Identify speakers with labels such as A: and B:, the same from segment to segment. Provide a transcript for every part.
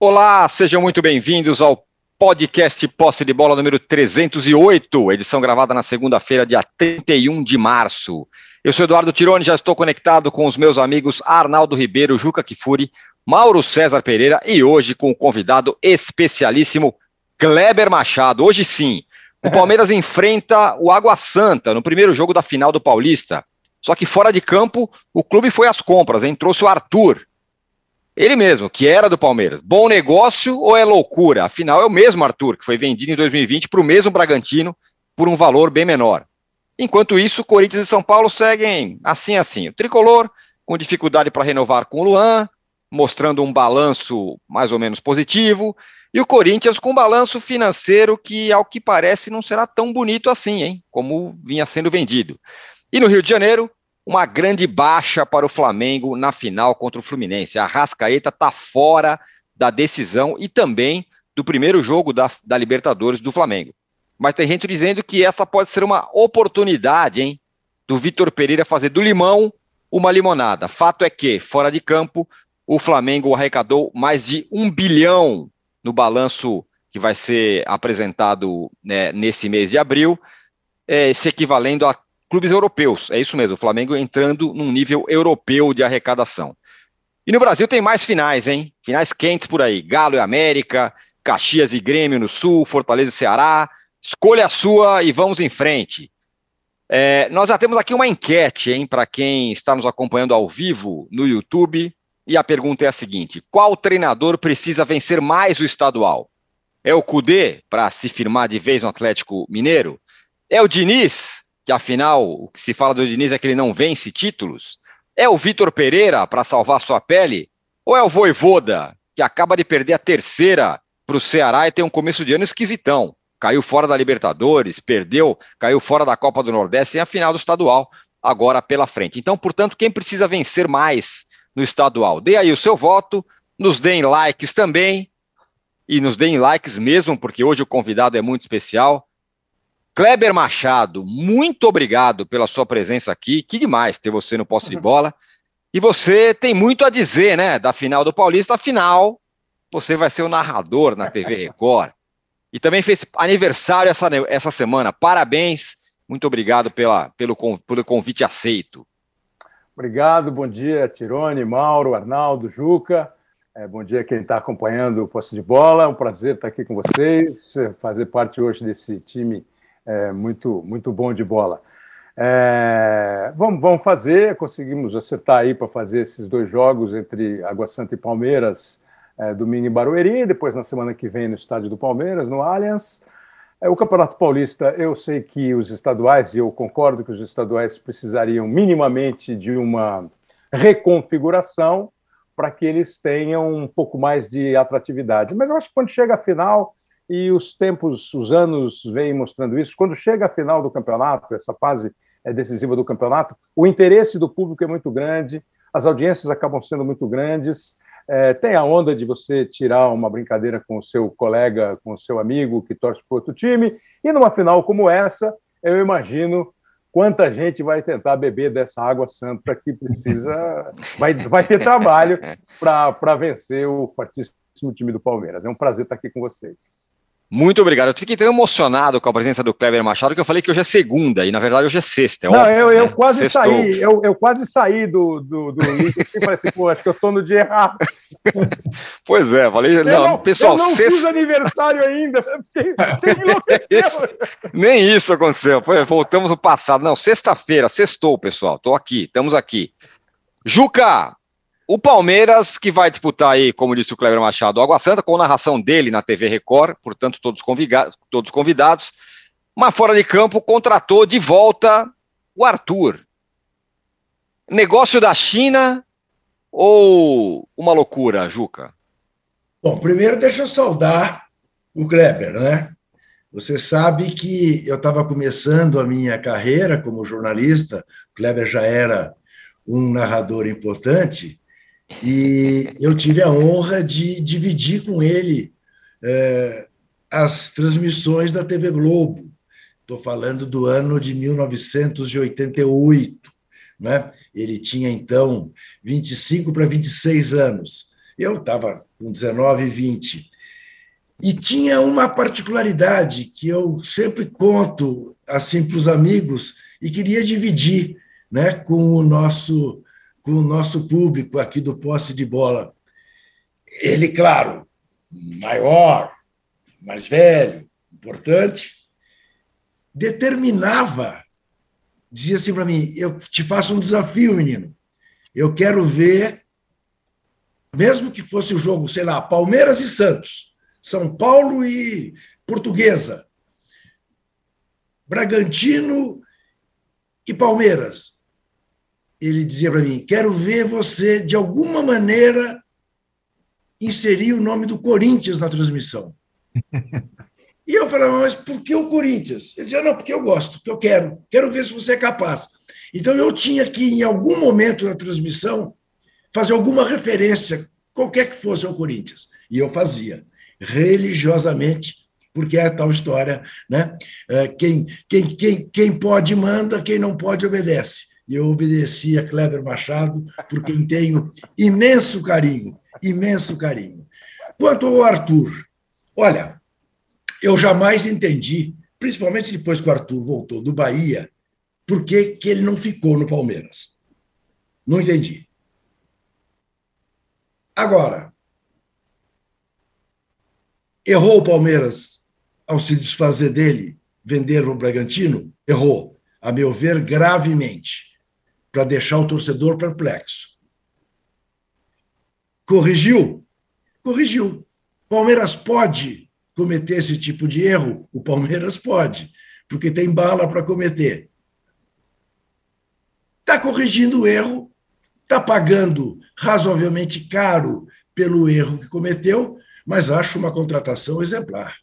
A: Olá, sejam muito bem-vindos ao podcast Posse de Bola número 308, edição gravada na segunda-feira, dia 31 de março. Eu sou Eduardo Tironi, já estou conectado com os meus amigos Arnaldo Ribeiro, Juca Kifuri, Mauro César Pereira e hoje com o convidado especialíssimo Kleber Machado. Hoje sim, o Palmeiras enfrenta o Água Santa no primeiro jogo da final do Paulista. Só que fora de campo, o clube foi às compras, hein? Trouxe o Arthur, ele mesmo, que era do Palmeiras. Bom negócio ou é loucura? Afinal, é o mesmo Arthur, que foi vendido em 2020 para o mesmo Bragantino por um valor bem menor. Enquanto isso, Corinthians e São Paulo seguem assim assim. O tricolor com dificuldade para renovar com o Luan, mostrando um balanço mais ou menos positivo, e o Corinthians com um balanço financeiro que, ao que parece, não será tão bonito assim, hein? Como vinha sendo vendido. E no Rio de Janeiro, uma grande baixa para o Flamengo na final contra o Fluminense. A Rascaeta está fora da decisão e também do primeiro jogo da, da Libertadores do Flamengo. Mas tem gente dizendo que essa pode ser uma oportunidade, hein? Do Vitor Pereira fazer do limão uma limonada. Fato é que, fora de campo, o Flamengo arrecadou mais de um bilhão no balanço que vai ser apresentado né, nesse mês de abril, é, se equivalendo a clubes europeus. É isso mesmo, o Flamengo entrando num nível europeu de arrecadação. E no Brasil tem mais finais, hein? Finais quentes por aí. Galo e América, Caxias e Grêmio no Sul, Fortaleza e Ceará. Escolha a sua e vamos em frente. É, nós já temos aqui uma enquete, hein, para quem está nos acompanhando ao vivo no YouTube. E a pergunta é a seguinte: qual treinador precisa vencer mais o estadual? É o Cudê para se firmar de vez no Atlético Mineiro? É o Diniz que afinal o que se fala do Diniz é que ele não vence títulos? É o Vitor Pereira para salvar sua pele? Ou é o Voivoda, que acaba de perder a terceira para o Ceará e tem um começo de ano esquisitão? Caiu fora da Libertadores, perdeu, caiu fora da Copa do Nordeste e a final do estadual agora pela frente. Então, portanto, quem precisa vencer mais no estadual? Dê aí o seu voto, nos deem likes também, e nos deem likes mesmo, porque hoje o convidado é muito especial. Kleber Machado, muito obrigado pela sua presença aqui. Que demais ter você no posse de uhum. bola. E você tem muito a dizer, né, da final do Paulista. Afinal, você vai ser o narrador na TV Record. E também fez aniversário essa, essa semana. Parabéns. Muito obrigado pela, pelo, pelo convite aceito.
B: Obrigado, bom dia, Tirone, Mauro, Arnaldo, Juca. É, bom dia quem está acompanhando o Posse de Bola. É um prazer estar aqui com vocês, fazer parte hoje desse time é, muito, muito bom de bola. É, vamos, vamos fazer, conseguimos acertar aí para fazer esses dois jogos entre Água Santa e Palmeiras, é, domingo em Barueri, depois na semana que vem no estádio do Palmeiras, no Allianz. É, o Campeonato Paulista, eu sei que os estaduais, e eu concordo que os estaduais precisariam minimamente de uma reconfiguração para que eles tenham um pouco mais de atratividade. Mas eu acho que quando chega a final, e os tempos, os anos vêm mostrando isso. Quando chega a final do campeonato, essa fase é decisiva do campeonato, o interesse do público é muito grande, as audiências acabam sendo muito grandes. É, tem a onda de você tirar uma brincadeira com o seu colega, com o seu amigo que torce para outro time, e numa final como essa, eu imagino quanta gente vai tentar beber dessa água santa que precisa, vai, vai ter trabalho para vencer o fortíssimo time do Palmeiras. É um prazer estar aqui com vocês.
A: Muito obrigado. Eu fiquei tão emocionado com a presença do Kleber Machado que eu falei que hoje é segunda, e na verdade hoje é sexta. É
B: Não, óbvio, eu, eu né? quase Sextou. saí, eu, eu quase saí do, do, do link e falei assim, pô, acho que eu estou no dia errado.
A: pois é, falei, eu não, não, pessoal, eu
B: não sexta... fiz aniversário ainda,
A: Nem isso aconteceu, foi, voltamos no passado. Não, sexta-feira, sextou, pessoal, estou aqui, estamos aqui. Juca, o Palmeiras, que vai disputar aí, como disse o Cleber Machado, Água Santa, com narração dele na TV Record, portanto, todos convidados, todos convidados. Mas fora de campo, contratou de volta o Arthur. Negócio da China ou uma loucura, Juca?
C: Bom, primeiro deixa eu saudar o Kleber, né? Você sabe que eu estava começando a minha carreira como jornalista, o Kleber já era um narrador importante, e eu tive a honra de dividir com ele é, as transmissões da TV Globo. Estou falando do ano de 1988. Né? Ele tinha, então, 25 para 26 anos. Eu estava com 19, 20. E tinha uma particularidade que eu sempre conto assim para os amigos e queria dividir né, com, o nosso, com o nosso público aqui do Posse de Bola. Ele, claro, maior, mais velho, importante, determinava, dizia assim para mim: eu te faço um desafio, menino. Eu quero ver, mesmo que fosse o jogo, sei lá, Palmeiras e Santos, São Paulo e Portuguesa, Bragantino e Palmeiras. Ele dizia para mim: quero ver você, de alguma maneira, inserir o nome do Corinthians na transmissão. E eu falava, mas por que o Corinthians? Ele dizia, não, porque eu gosto, porque eu quero, quero ver se você é capaz. Então eu tinha que, em algum momento na transmissão, fazer alguma referência, qualquer que fosse ao Corinthians. E eu fazia, religiosamente, porque é a tal história, né? É, quem, quem, quem, quem pode manda, quem não pode obedece. E eu obedeci a Kleber Machado, por quem tenho imenso carinho, imenso carinho. Quanto ao Arthur, olha, eu jamais entendi, principalmente depois que o Arthur voltou do Bahia, por que, que ele não ficou no Palmeiras. Não entendi. Agora, errou o Palmeiras ao se desfazer dele, vender o Bragantino? Errou, a meu ver, gravemente, para deixar o torcedor perplexo. Corrigiu? Corrigiu. Palmeiras pode cometer esse tipo de erro? O Palmeiras pode, porque tem bala para cometer. Está corrigindo o erro, está pagando razoavelmente caro pelo erro que cometeu, mas acho uma contratação exemplar.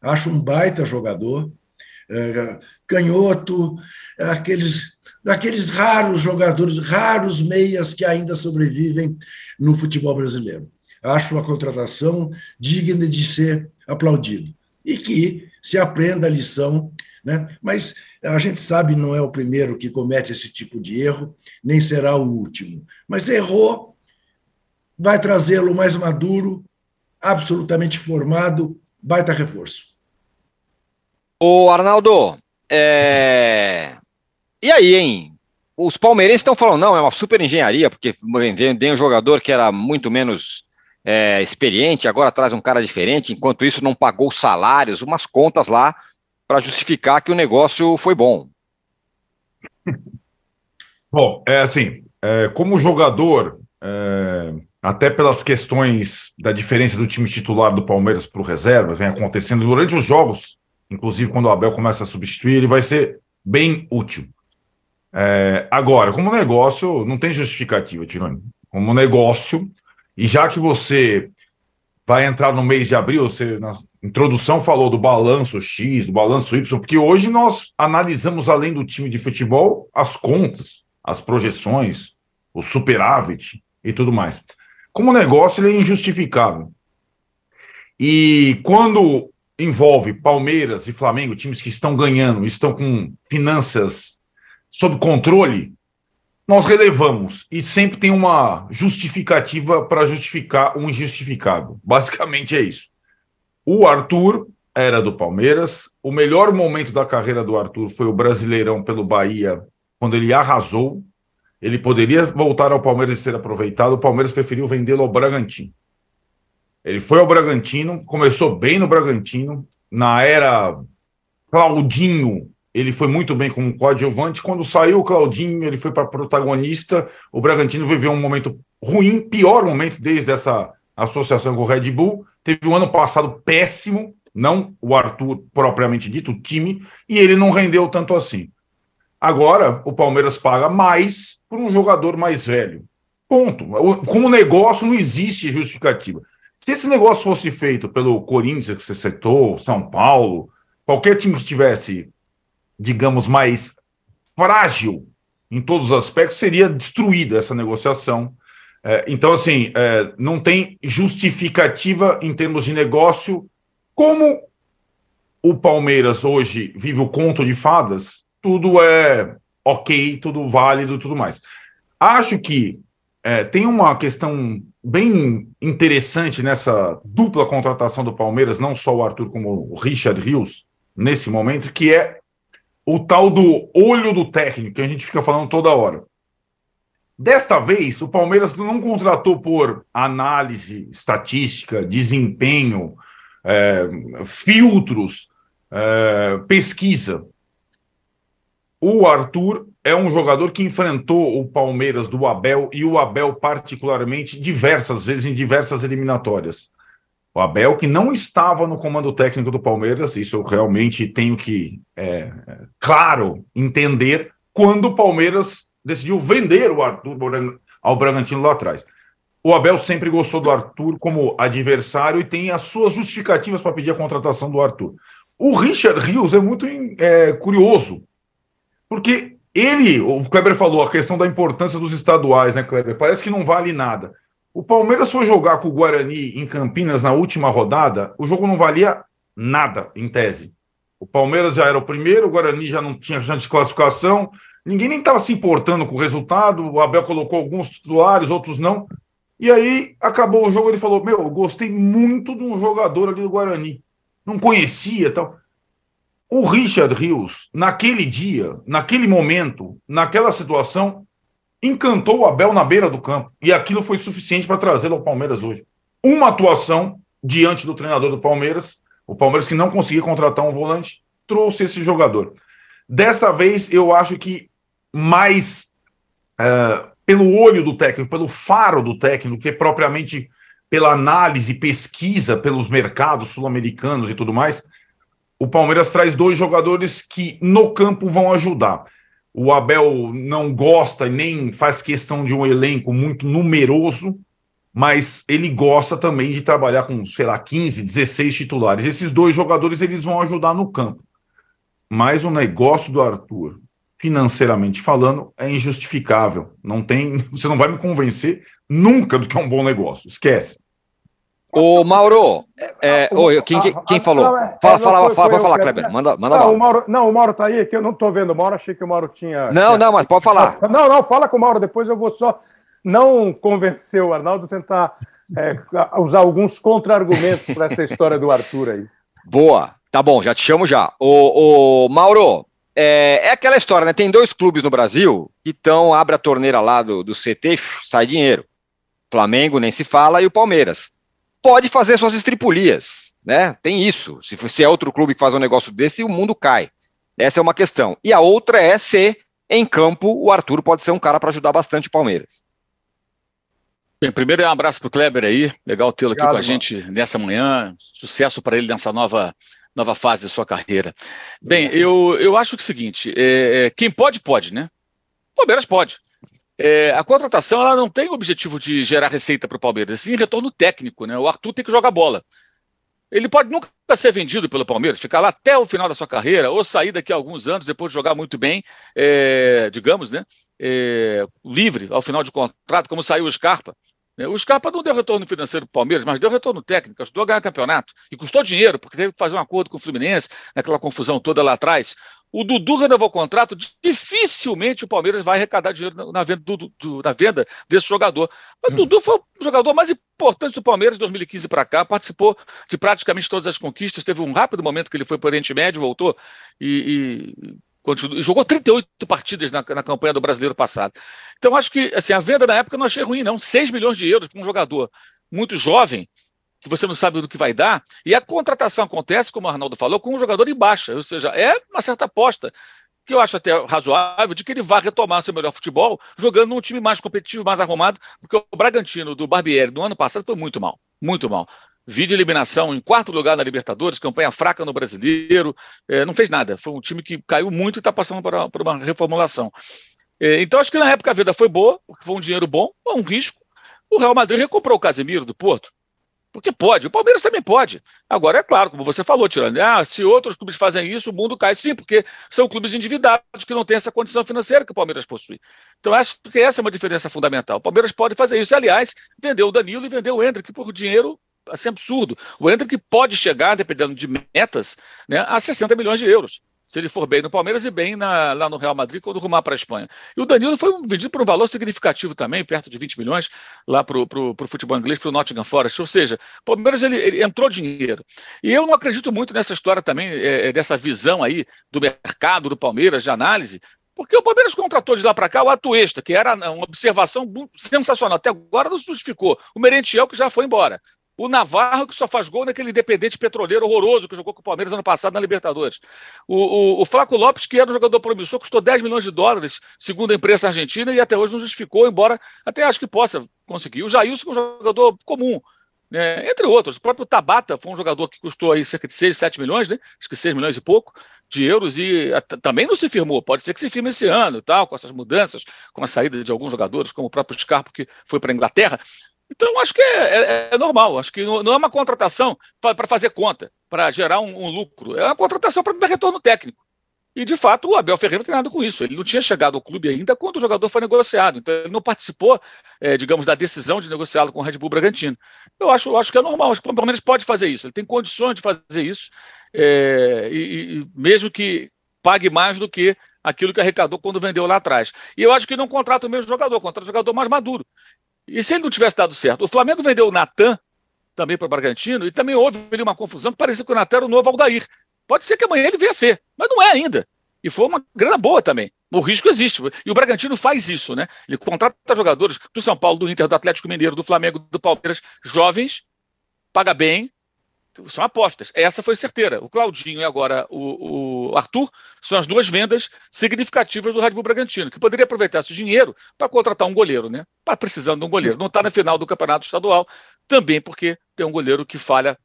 C: Acho um baita jogador, é, canhoto, aqueles, daqueles raros jogadores, raros meias que ainda sobrevivem no futebol brasileiro. Acho uma contratação digna de ser aplaudido. E que se aprenda a lição, né? mas a gente sabe não é o primeiro que comete esse tipo de erro, nem será o último. Mas errou, vai trazê-lo mais maduro, absolutamente formado, baita reforço.
A: Ô, Arnaldo, é... e aí, hein? Os palmeirenses estão falando, não, é uma super engenharia, porque vem um jogador que era muito menos é, experiente, agora traz um cara diferente, enquanto isso não pagou salários, umas contas lá para justificar que o negócio foi bom.
D: Bom, é assim, é, como jogador, é, até pelas questões da diferença do time titular do Palmeiras para o reserva, vem acontecendo durante os jogos, inclusive quando o Abel começa a substituir, ele vai ser bem útil. É, agora, como negócio, não tem justificativa, Tironi. Como negócio, e já que você vai entrar no mês de abril, você na introdução falou do balanço X, do balanço Y, porque hoje nós analisamos, além do time de futebol, as contas, as projeções, o superávit e tudo mais. Como negócio, ele é injustificável. E quando envolve Palmeiras e Flamengo, times que estão ganhando, estão com finanças sob controle, nós relevamos e sempre tem uma justificativa para justificar o injustificável. Basicamente é isso. O Arthur era do Palmeiras. O melhor momento da carreira do Arthur foi o Brasileirão pelo Bahia, quando ele arrasou. Ele poderia voltar ao Palmeiras e ser aproveitado. O Palmeiras preferiu vendê-lo ao Bragantino. Ele foi ao Bragantino, começou bem no Bragantino. Na era Claudinho, ele foi muito bem como coadjuvante. Quando saiu o Claudinho, ele foi para protagonista. O Bragantino viveu um momento ruim, pior momento desde essa associação com o Red Bull. Teve um ano passado péssimo, não o Arthur propriamente dito, o time, e ele não rendeu tanto assim. Agora, o Palmeiras paga mais por um jogador mais velho. Ponto. Como negócio, não existe justificativa. Se esse negócio fosse feito pelo Corinthians, que você citou, São Paulo, qualquer time que tivesse digamos, mais frágil em todos os aspectos, seria destruída essa negociação. É, então, assim, é, não tem justificativa em termos de negócio. Como o Palmeiras hoje vive o conto de fadas, tudo é ok, tudo válido tudo mais. Acho que é, tem uma questão bem interessante nessa dupla contratação do Palmeiras, não só o Arthur como o Richard Rios, nesse momento, que é o tal do olho do técnico, que a gente fica falando toda hora. Desta vez, o Palmeiras não contratou por análise, estatística, desempenho, é, filtros, é, pesquisa. O Arthur é um jogador que enfrentou o Palmeiras do Abel e o Abel, particularmente, diversas vezes em diversas eliminatórias. O Abel, que não estava no comando técnico do Palmeiras, isso eu realmente tenho que, é, claro, entender, quando o Palmeiras decidiu vender o Arthur ao Bragantino lá atrás. O Abel sempre gostou do Arthur como adversário e tem as suas justificativas para pedir a contratação do Arthur. O Richard Rios é muito é, curioso, porque ele, o Kleber falou, a questão da importância dos estaduais, né, Kleber? Parece que não vale nada. O Palmeiras foi jogar com o Guarani em Campinas na última rodada, o jogo não valia nada, em tese. O Palmeiras já era o primeiro, o Guarani já não tinha chance de classificação, ninguém nem estava se importando com o resultado, o Abel colocou alguns titulares, outros não. E aí acabou o jogo, ele falou: Meu, eu gostei muito de um jogador ali do Guarani. Não conhecia tal. O Richard Rios, naquele dia, naquele momento, naquela situação, encantou o Abel na beira do campo. E aquilo foi suficiente para trazê-lo ao Palmeiras hoje. Uma atuação diante do treinador do Palmeiras, o Palmeiras que não conseguia contratar um volante, trouxe esse jogador. Dessa vez, eu acho que mais uh, pelo olho do técnico, pelo faro do técnico, que propriamente pela análise, pesquisa pelos mercados sul-americanos e tudo mais, o Palmeiras traz dois jogadores que no campo vão ajudar. O Abel não gosta e nem faz questão de um elenco muito numeroso, mas ele gosta também de trabalhar com, sei lá, 15, 16 titulares. Esses dois jogadores eles vão ajudar no campo. Mas o negócio do Arthur financeiramente falando, é injustificável. Não tem, você não vai me convencer nunca do que é um bom negócio. Esquece.
A: Ô, Mauro, é, é, quem, quem, quem falou? Não, é, fala, fala, foi, fala, pode falar, Kleber. Manda, manda
B: não, o Mauro, não, o Mauro tá aí, que eu não tô vendo o Mauro, achei que o Mauro tinha.
A: Não, não, mas pode falar.
B: Não, não, fala com o Mauro, depois eu vou só não convencer o Arnaldo, tentar é, usar alguns contra-argumentos para essa história do Arthur aí.
A: Boa, tá bom, já te chamo já. Ô, ô Mauro, é, é, aquela história, né? Tem dois clubes no Brasil que estão, abre a torneira lá do, do CT, sai dinheiro. Flamengo nem se fala e o Palmeiras. Pode fazer suas estripulias, né? Tem isso. Se, se é outro clube que faz um negócio desse, o mundo cai. Essa é uma questão. E a outra é se em campo o Arthur pode ser um cara para ajudar bastante o Palmeiras.
E: Bem, primeiro é um abraço para o Kleber aí. Legal tê-lo aqui com a gente nessa manhã. Sucesso para ele nessa nova nova fase da sua carreira. Bem, eu, eu acho que é o seguinte: é, é, quem pode, pode, né? O Palmeiras pode. É, a contratação ela não tem o objetivo de gerar receita para o Palmeiras, sim retorno técnico, né? O Arthur tem que jogar bola. Ele pode nunca ser vendido pelo Palmeiras, ficar lá até o final da sua carreira, ou sair daqui a alguns anos, depois de jogar muito bem, é, digamos, né? É, livre ao final de contrato, como saiu o Scarpa. Né? O Scarpa não deu retorno financeiro para o Palmeiras, mas deu retorno técnico, ajudou a ganhar campeonato. E custou dinheiro, porque teve que fazer um acordo com o Fluminense, naquela confusão toda lá atrás. O Dudu renovou o contrato, dificilmente o Palmeiras vai arrecadar dinheiro na venda, do, do, na venda desse jogador. Mas o. Dudu foi o jogador mais importante do Palmeiras de 2015 para cá, participou de praticamente todas as conquistas, teve um rápido momento que ele foi para o Oriente Médio, voltou e, e Continua, jogou 38 partidas na, na campanha do brasileiro passado. Então, acho que assim, a venda na época não achei ruim, não. 6 milhões de euros para um jogador muito jovem, que você não sabe do que vai dar, e a contratação acontece, como o Arnaldo falou, com um jogador em baixa, ou seja, é uma certa aposta, que eu acho até razoável, de que ele vá retomar seu melhor futebol jogando num time mais competitivo, mais arrumado, porque o Bragantino do Barbieri no ano passado foi muito mal, muito mal. Vídeo eliminação em quarto lugar na Libertadores, campanha fraca no Brasileiro, é, não fez nada. Foi um time que caiu muito e está passando por, por, uma reformulação. É, então, acho que na época a vida foi boa, foi um dinheiro bom, um risco. O Real Madrid recomprou o Casemiro do Porto, porque pode. O Palmeiras também pode. Agora, é claro, como você falou, Tirando, ah, se outros clubes fazem isso, o mundo cai sim, porque são clubes endividados que não têm essa condição financeira que o Palmeiras possui. Então, acho que essa é uma diferença fundamental. O Palmeiras pode fazer isso. Aliás, vendeu o Danilo e vendeu o Hendrick por dinheiro assim, absurdo. O Hendrick pode chegar, dependendo de metas, né, a 60 milhões de euros. Se ele for bem no Palmeiras e bem na, lá no Real Madrid quando rumar para a Espanha. E o Danilo foi vendido por um valor significativo também, perto de 20 milhões, lá para o futebol inglês, para o Nottingham Forest. Ou seja, o Palmeiras ele, ele, entrou dinheiro. E eu não acredito muito nessa história também, é, é dessa visão aí do mercado do Palmeiras, de análise, porque o Palmeiras contratou de lá para cá o Atuesta, que era uma observação sensacional. Até agora não se justificou. O Merentiel, que já foi embora. O Navarro, que só faz gol naquele independente petroleiro horroroso que jogou com o Palmeiras ano passado na Libertadores. O, o, o Flaco Lopes, que era um jogador promissor, custou 10 milhões de dólares, segundo a imprensa argentina, e até hoje não justificou, embora até acho que possa conseguir. O Jailson, é um jogador comum, né? entre outros. O próprio Tabata foi um jogador que custou aí cerca de 6, 7 milhões, né? acho que 6 milhões e pouco de euros, e também não se firmou. Pode ser que se firme esse ano, tal, com essas mudanças, com a saída de alguns jogadores, como o próprio Scarpa, que foi para a Inglaterra. Então, acho que é, é, é, normal. Acho que não é uma contratação para fazer conta, para gerar um, um, lucro. É uma contratação para dar retorno técnico. E, de fato, o Abel Ferreira tem nada com isso. Ele não tinha chegado ao clube ainda quando o jogador foi negociado. Então, ele não participou, é, digamos, da decisão de negociá-lo com o Red Bull Bragantino. Eu acho, acho que é normal. Acho que o Palmeiras pode fazer isso. Ele tem condições de fazer isso. É, e, e mesmo que pague mais do que aquilo que arrecadou quando vendeu lá atrás. E eu acho que não contrata o mesmo jogador, contrata um jogador mais maduro. E se ele não tivesse dado certo? O Flamengo vendeu o Natan também para o Bragantino e também houve ali uma confusão, parecia que o Natan era o novo Aldair. Pode ser que amanhã ele venha a ser, mas não é ainda. E foi uma grana boa também. O risco existe. E o Bragantino faz isso, né? Ele contrata jogadores do São Paulo, do Inter, do Atlético Mineiro, do Flamengo, do Palmeiras, jovens, paga bem, são apostas. Essa foi certeira. O Claudinho e agora o, o, Arthur são as duas vendas significativas do Red Bull Bragantino, que poderia aproveitar esse dinheiro para contratar um goleiro, né? Está precisando de um goleiro. Não está na final do campeonato estadual, também porque tem um goleiro que falha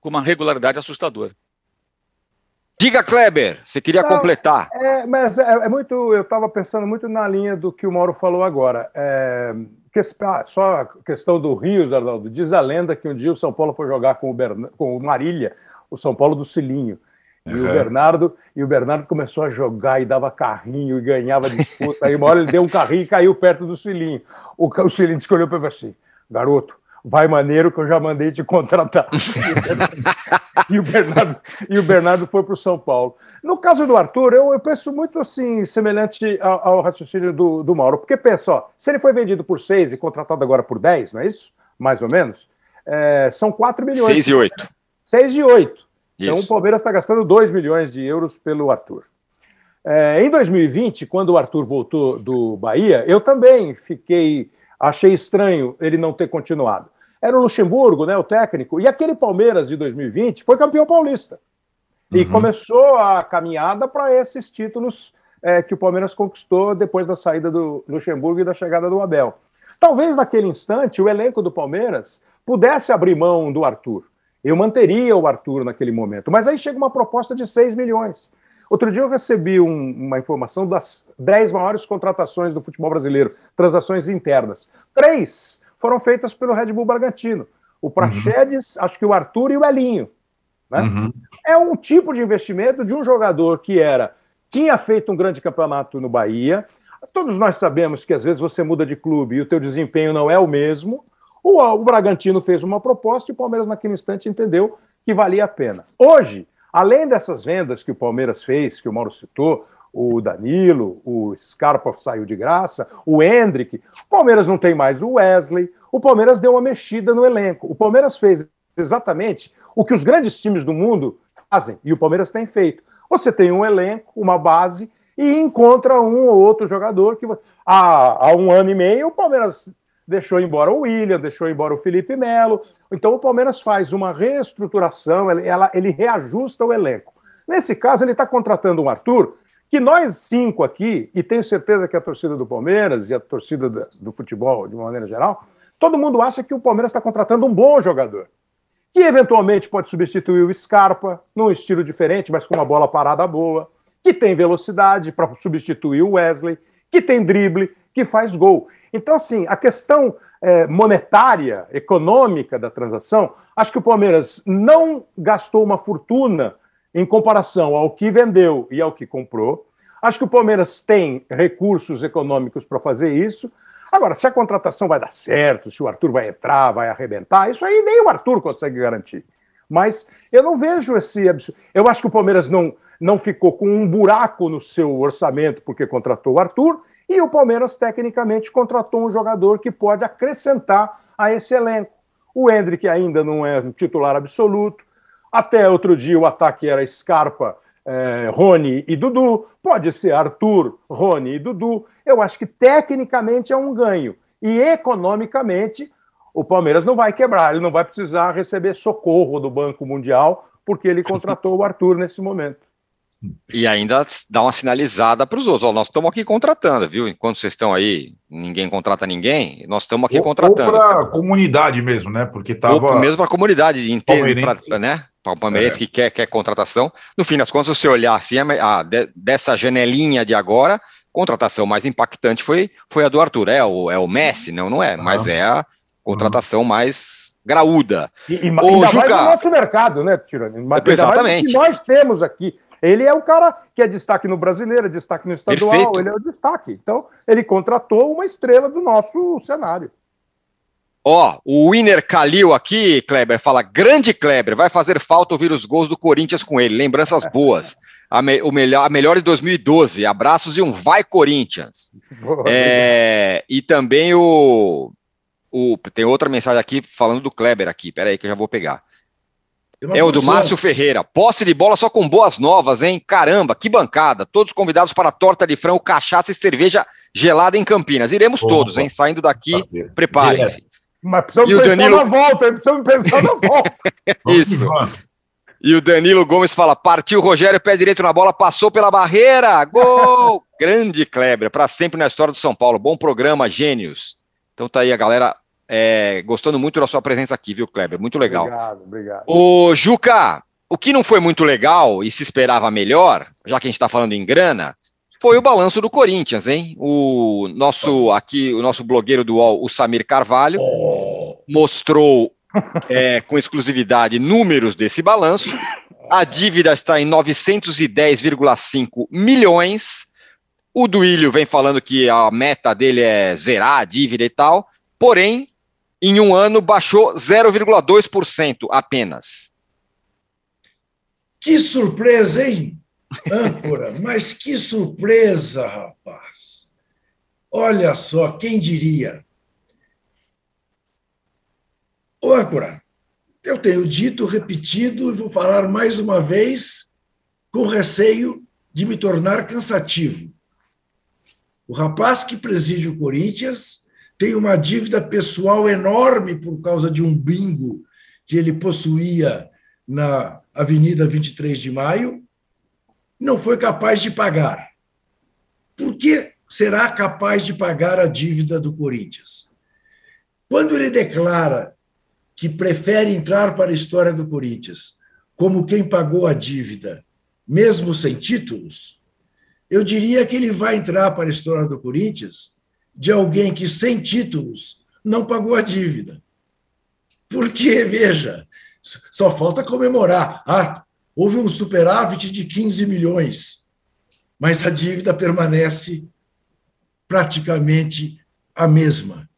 E: com uma regularidade assustadora.
A: Diga, Kleber, você queria Não, completar.
B: É, mas é, é muito. Eu estava pensando muito na linha do que o Mauro falou agora. É, que, ah, só a questão do Rio, Arnaldo. Diz a lenda que um dia o São Paulo foi jogar com o, Bern... com o Marília, o São Paulo do Cilinho. E uhum. o Bernardo e o Bernardo começou a jogar e dava carrinho e ganhava disputa. Aí uma hora ele deu um carrinho e caiu perto do Cilinho. O, o Cilinho escolheu para assim: garoto, vai maneiro que eu já mandei te contratar. e, o Bernardo, e o Bernardo foi para o São Paulo. No caso do Arthur, eu, eu penso muito assim, semelhante ao, ao raciocínio do, do, Mauro, porque pensa, ó, se ele foi vendido por 6 e contratado agora por 10, não é isso? Mais ou menos, é, são 4 milhões.
A: 6 e 8.
B: 6 e 8. Então o Palmeiras está gastando 2 milhões de euros pelo Arthur. É, em 2020, quando o Arthur voltou do Bahia, eu também fiquei, achei estranho ele não ter continuado era o Luxemburgo, né, o técnico, e aquele Palmeiras de 2020 foi campeão paulista. E uhum. começou a caminhada para esses títulos é, que o Palmeiras conquistou depois da saída do Luxemburgo e da chegada do Abel. Talvez naquele instante o elenco do Palmeiras pudesse abrir mão do Arthur. Eu manteria o Arthur naquele momento, mas aí chega uma proposta de 6 milhões. Outro dia eu recebi um, uma informação das 10 maiores contratações do futebol brasileiro, transações internas. Três foram feitas pelo Red Bull Bragantino. O Praxedes, uhum. acho que o Arthur e o Elinho. Né? Uhum. É um tipo de investimento de um jogador que era tinha feito um grande campeonato no Bahia. Todos nós sabemos que às vezes você muda de clube e o teu desempenho não é o mesmo. O, o Bragantino fez uma proposta e o Palmeiras naquele instante entendeu que valia a pena. Hoje, além dessas vendas que o Palmeiras fez, que o Mauro citou, o Danilo, o Scarpa saiu de graça, o Hendrick. O Palmeiras não tem mais o Wesley. O Palmeiras deu uma mexida no elenco. O Palmeiras fez exatamente o que os grandes times do mundo fazem, e o Palmeiras tem feito. Você tem um elenco, uma base, e encontra um ou outro jogador que. Há, há um ano e meio, o Palmeiras deixou embora o William, deixou embora o Felipe Melo. Então o Palmeiras faz uma reestruturação, ela, ele reajusta o elenco. Nesse caso, ele está contratando um Arthur que nós cinco aqui, e tenho certeza que a torcida do Palmeiras e a torcida do futebol de uma maneira geral, todo mundo acha que o Palmeiras está contratando um bom jogador, que eventualmente pode substituir o Scarpa, num estilo diferente, mas com uma bola parada boa, que tem velocidade para substituir o Wesley, que tem drible, que faz gol. Então, assim, a questão é, monetária, econômica da transação, acho que o Palmeiras não gastou uma fortuna em comparação ao que vendeu e ao que comprou. Acho que o Palmeiras tem recursos econômicos para fazer isso. Agora, se a contratação vai dar certo, se o Arthur vai entrar, vai arrebentar, isso aí nem o Arthur consegue garantir. Mas eu não vejo esse absurdo. Eu acho que o Palmeiras não. não ficou com um buraco no seu orçamento porque contratou o Arthur, e o Palmeiras, tecnicamente, contratou um jogador que pode acrescentar a esse elenco. O Hendrick ainda não é um titular absoluto. Até outro dia o ataque era Scarpa, é, Rony e Dudu. Pode ser Arthur, Rony e Dudu. Eu acho que tecnicamente é um ganho. E economicamente, o Palmeiras não vai quebrar, ele não vai precisar receber socorro do Banco Mundial, porque ele contratou o Arthur nesse momento.
A: E ainda dá uma sinalizada para os outros. Ó, nós estamos aqui contratando, viu? Enquanto vocês estão aí, ninguém contrata ninguém, nós estamos aqui ou, contratando.
D: Ou para a comunidade mesmo, né? Porque estava.
A: Ou mesmo para a comunidade inteira, né? Para o palmeirense é. que quer, quer contratação. No fim das contas, se você olhar assim, a, a, de, dessa janelinha de agora, contratação mais impactante foi, foi a do Arthur. É o, é o Messi? Não, não é, mas é a contratação mais graúda.
B: E, e, Ô, ainda Juca... mais no nosso mercado, né, Tirani?
A: Exatamente.
B: que nós temos aqui. Ele é o cara que é destaque no brasileiro, é destaque no estadual, Perfeito. ele é o destaque. Então, ele contratou uma estrela do nosso cenário.
A: Ó, o Winner Kalil aqui, Kleber, fala: grande Kleber, vai fazer falta ouvir os gols do Corinthians com ele. Lembranças boas. A, me, o melhor, a melhor de 2012. Abraços e um vai Corinthians. Boa, é, e também o, o. Tem outra mensagem aqui falando do Kleber aqui. Pera aí que eu já vou pegar. É o do Márcio Ferreira. Posse de bola só com boas novas, hein? Caramba, que bancada. Todos convidados para torta de frango, cachaça e cerveja gelada em Campinas. Iremos Opa. todos, hein? Saindo daqui, preparem-se.
B: Mas precisamos e pensar Danilo... na volta, precisamos pensar na volta.
A: Isso. E o Danilo Gomes fala: partiu Rogério, pé direito na bola, passou pela barreira. Gol! Grande Kleber, para sempre na história do São Paulo. Bom programa, gênios. Então tá aí a galera é, gostando muito da sua presença aqui, viu, Kleber? Muito legal.
B: Obrigado, obrigado.
A: Ô, Juca, o que não foi muito legal e se esperava melhor, já que a gente está falando em grana, foi o balanço do Corinthians, hein? O nosso aqui, o nosso blogueiro do UOL, o Samir Carvalho, mostrou é, com exclusividade números desse balanço. A dívida está em 910,5 milhões. O Duílio vem falando que a meta dele é zerar a dívida e tal. Porém, em um ano baixou 0,2% apenas.
C: Que surpresa, hein, âncora? Mas que surpresa, rapaz! Olha só, quem diria? Ô, âncora, eu tenho dito, repetido e vou falar mais uma vez, com receio de me tornar cansativo. O rapaz que preside o Corinthians tem uma dívida pessoal enorme por causa de um bingo que ele possuía na Avenida 23 de Maio, não foi capaz de pagar. Por que será capaz de pagar a dívida do Corinthians? Quando ele declara que prefere entrar para a história do Corinthians como quem pagou a dívida, mesmo sem títulos, eu diria que ele vai entrar para a história do Corinthians de alguém que, sem títulos, não pagou a dívida. Porque, veja, só falta comemorar. Ah, houve um superávit de 15 milhões, mas a dívida permanece praticamente a mesma.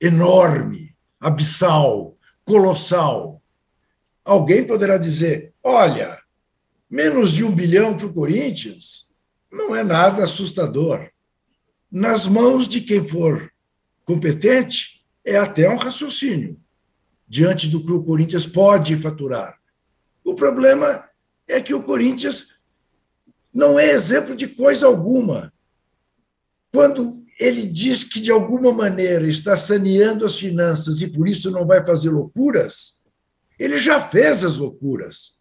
C: Enorme, abissal, colossal. Alguém poderá dizer: olha, menos de um bilhão para o Corinthians não é nada assustador nas mãos de quem for competente, é até um raciocínio diante do que o Corinthians pode faturar. O problema é que o Corinthians não é exemplo de coisa alguma. Quando ele diz que, de alguma maneira, está saneando as finanças e por isso não vai fazer loucuras, ele já fez as loucuras.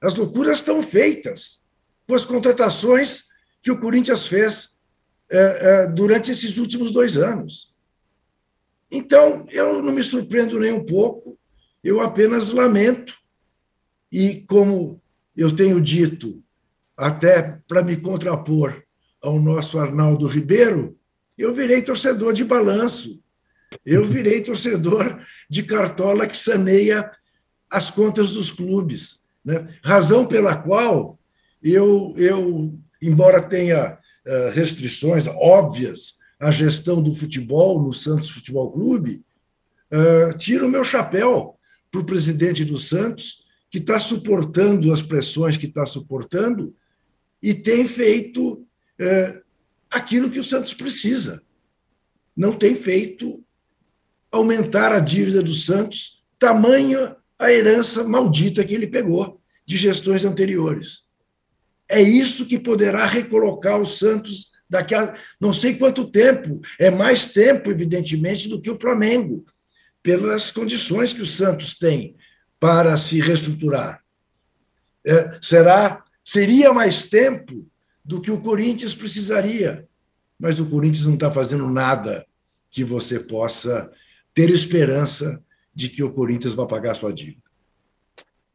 C: As loucuras estão feitas com as contratações que o Corinthians fez durante esses últimos dois anos. Então, eu não me surpreendo nem um pouco, eu apenas lamento. E, como eu tenho dito, até para me contrapor ao nosso Arnaldo Ribeiro, eu virei torcedor de balanço, eu virei torcedor de cartola que saneia as contas dos clubes. Né? Razão pela qual eu, eu embora tenha restrições óbvias à gestão do futebol no Santos Futebol Clube, uh, tiro o meu chapéu para o presidente do Santos que está suportando as pressões que está suportando e tem feito é, aquilo que o Santos precisa. Não tem feito aumentar a dívida do Santos, tamanho a herança maldita que ele pegou de gestões anteriores. É isso que poderá recolocar o Santos daqui a não sei quanto tempo. É mais tempo, evidentemente, do que o Flamengo, pelas condições que o Santos tem para se reestruturar. É, será seria mais tempo do que o Corinthians precisaria, mas o Corinthians não está fazendo nada que você possa ter esperança de que o Corinthians vai pagar sua dívida.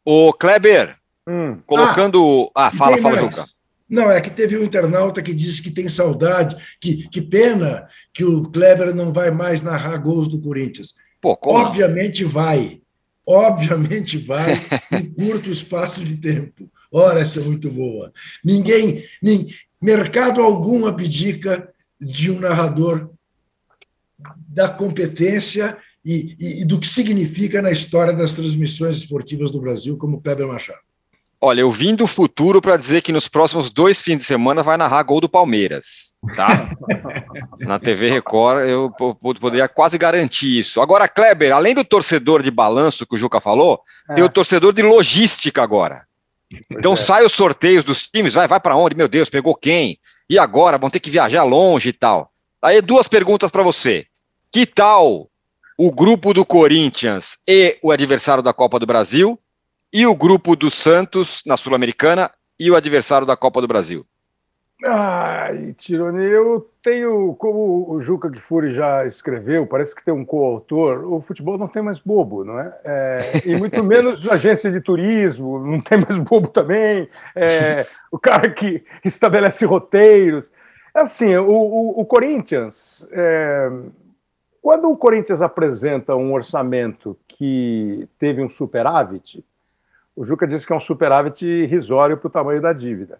A: O Kleber, hum. colocando. Ah, ah fala, fala, Juca.
C: Não, é que teve um internauta que disse que tem saudade, que, que pena que o Kleber não vai mais narrar gols do Corinthians. Pô, Obviamente vai. Obviamente vai, em curto espaço de tempo. Ora, essa é muito boa. Ninguém, nem, mercado algum abdica de um narrador da competência e, e, e, do que significa na história das transmissões esportivas do Brasil, como Kleber Machado.
A: Olha, eu vim do futuro para dizer que nos próximos dois fins de semana vai narrar gol do Palmeiras, tá? Na TV Record eu poderia quase garantir isso. Agora, Kleber, além do torcedor de balanço que o Juca falou, é. tem o torcedor de logística agora. Então é. sai os sorteios dos times, vai, vai para onde? Meu Deus, pegou quem? E agora? Vão ter que viajar longe e tal. Aí duas perguntas para você. Que tal o grupo do Corinthians e o adversário da Copa do Brasil? E o grupo do Santos na Sul-Americana e o adversário da Copa do Brasil?
B: Ai, Tironi, eu tenho, como o Juca Kfouri já escreveu, parece que tem um coautor, o futebol não tem mais bobo, não é? é e muito menos agência de turismo, não tem mais bobo também, é, o cara que estabelece roteiros. Assim, o, o, o Corinthians, é, quando o Corinthians apresenta um orçamento que teve um superávit, o Juca disse que é um superávit irrisório para o tamanho da dívida.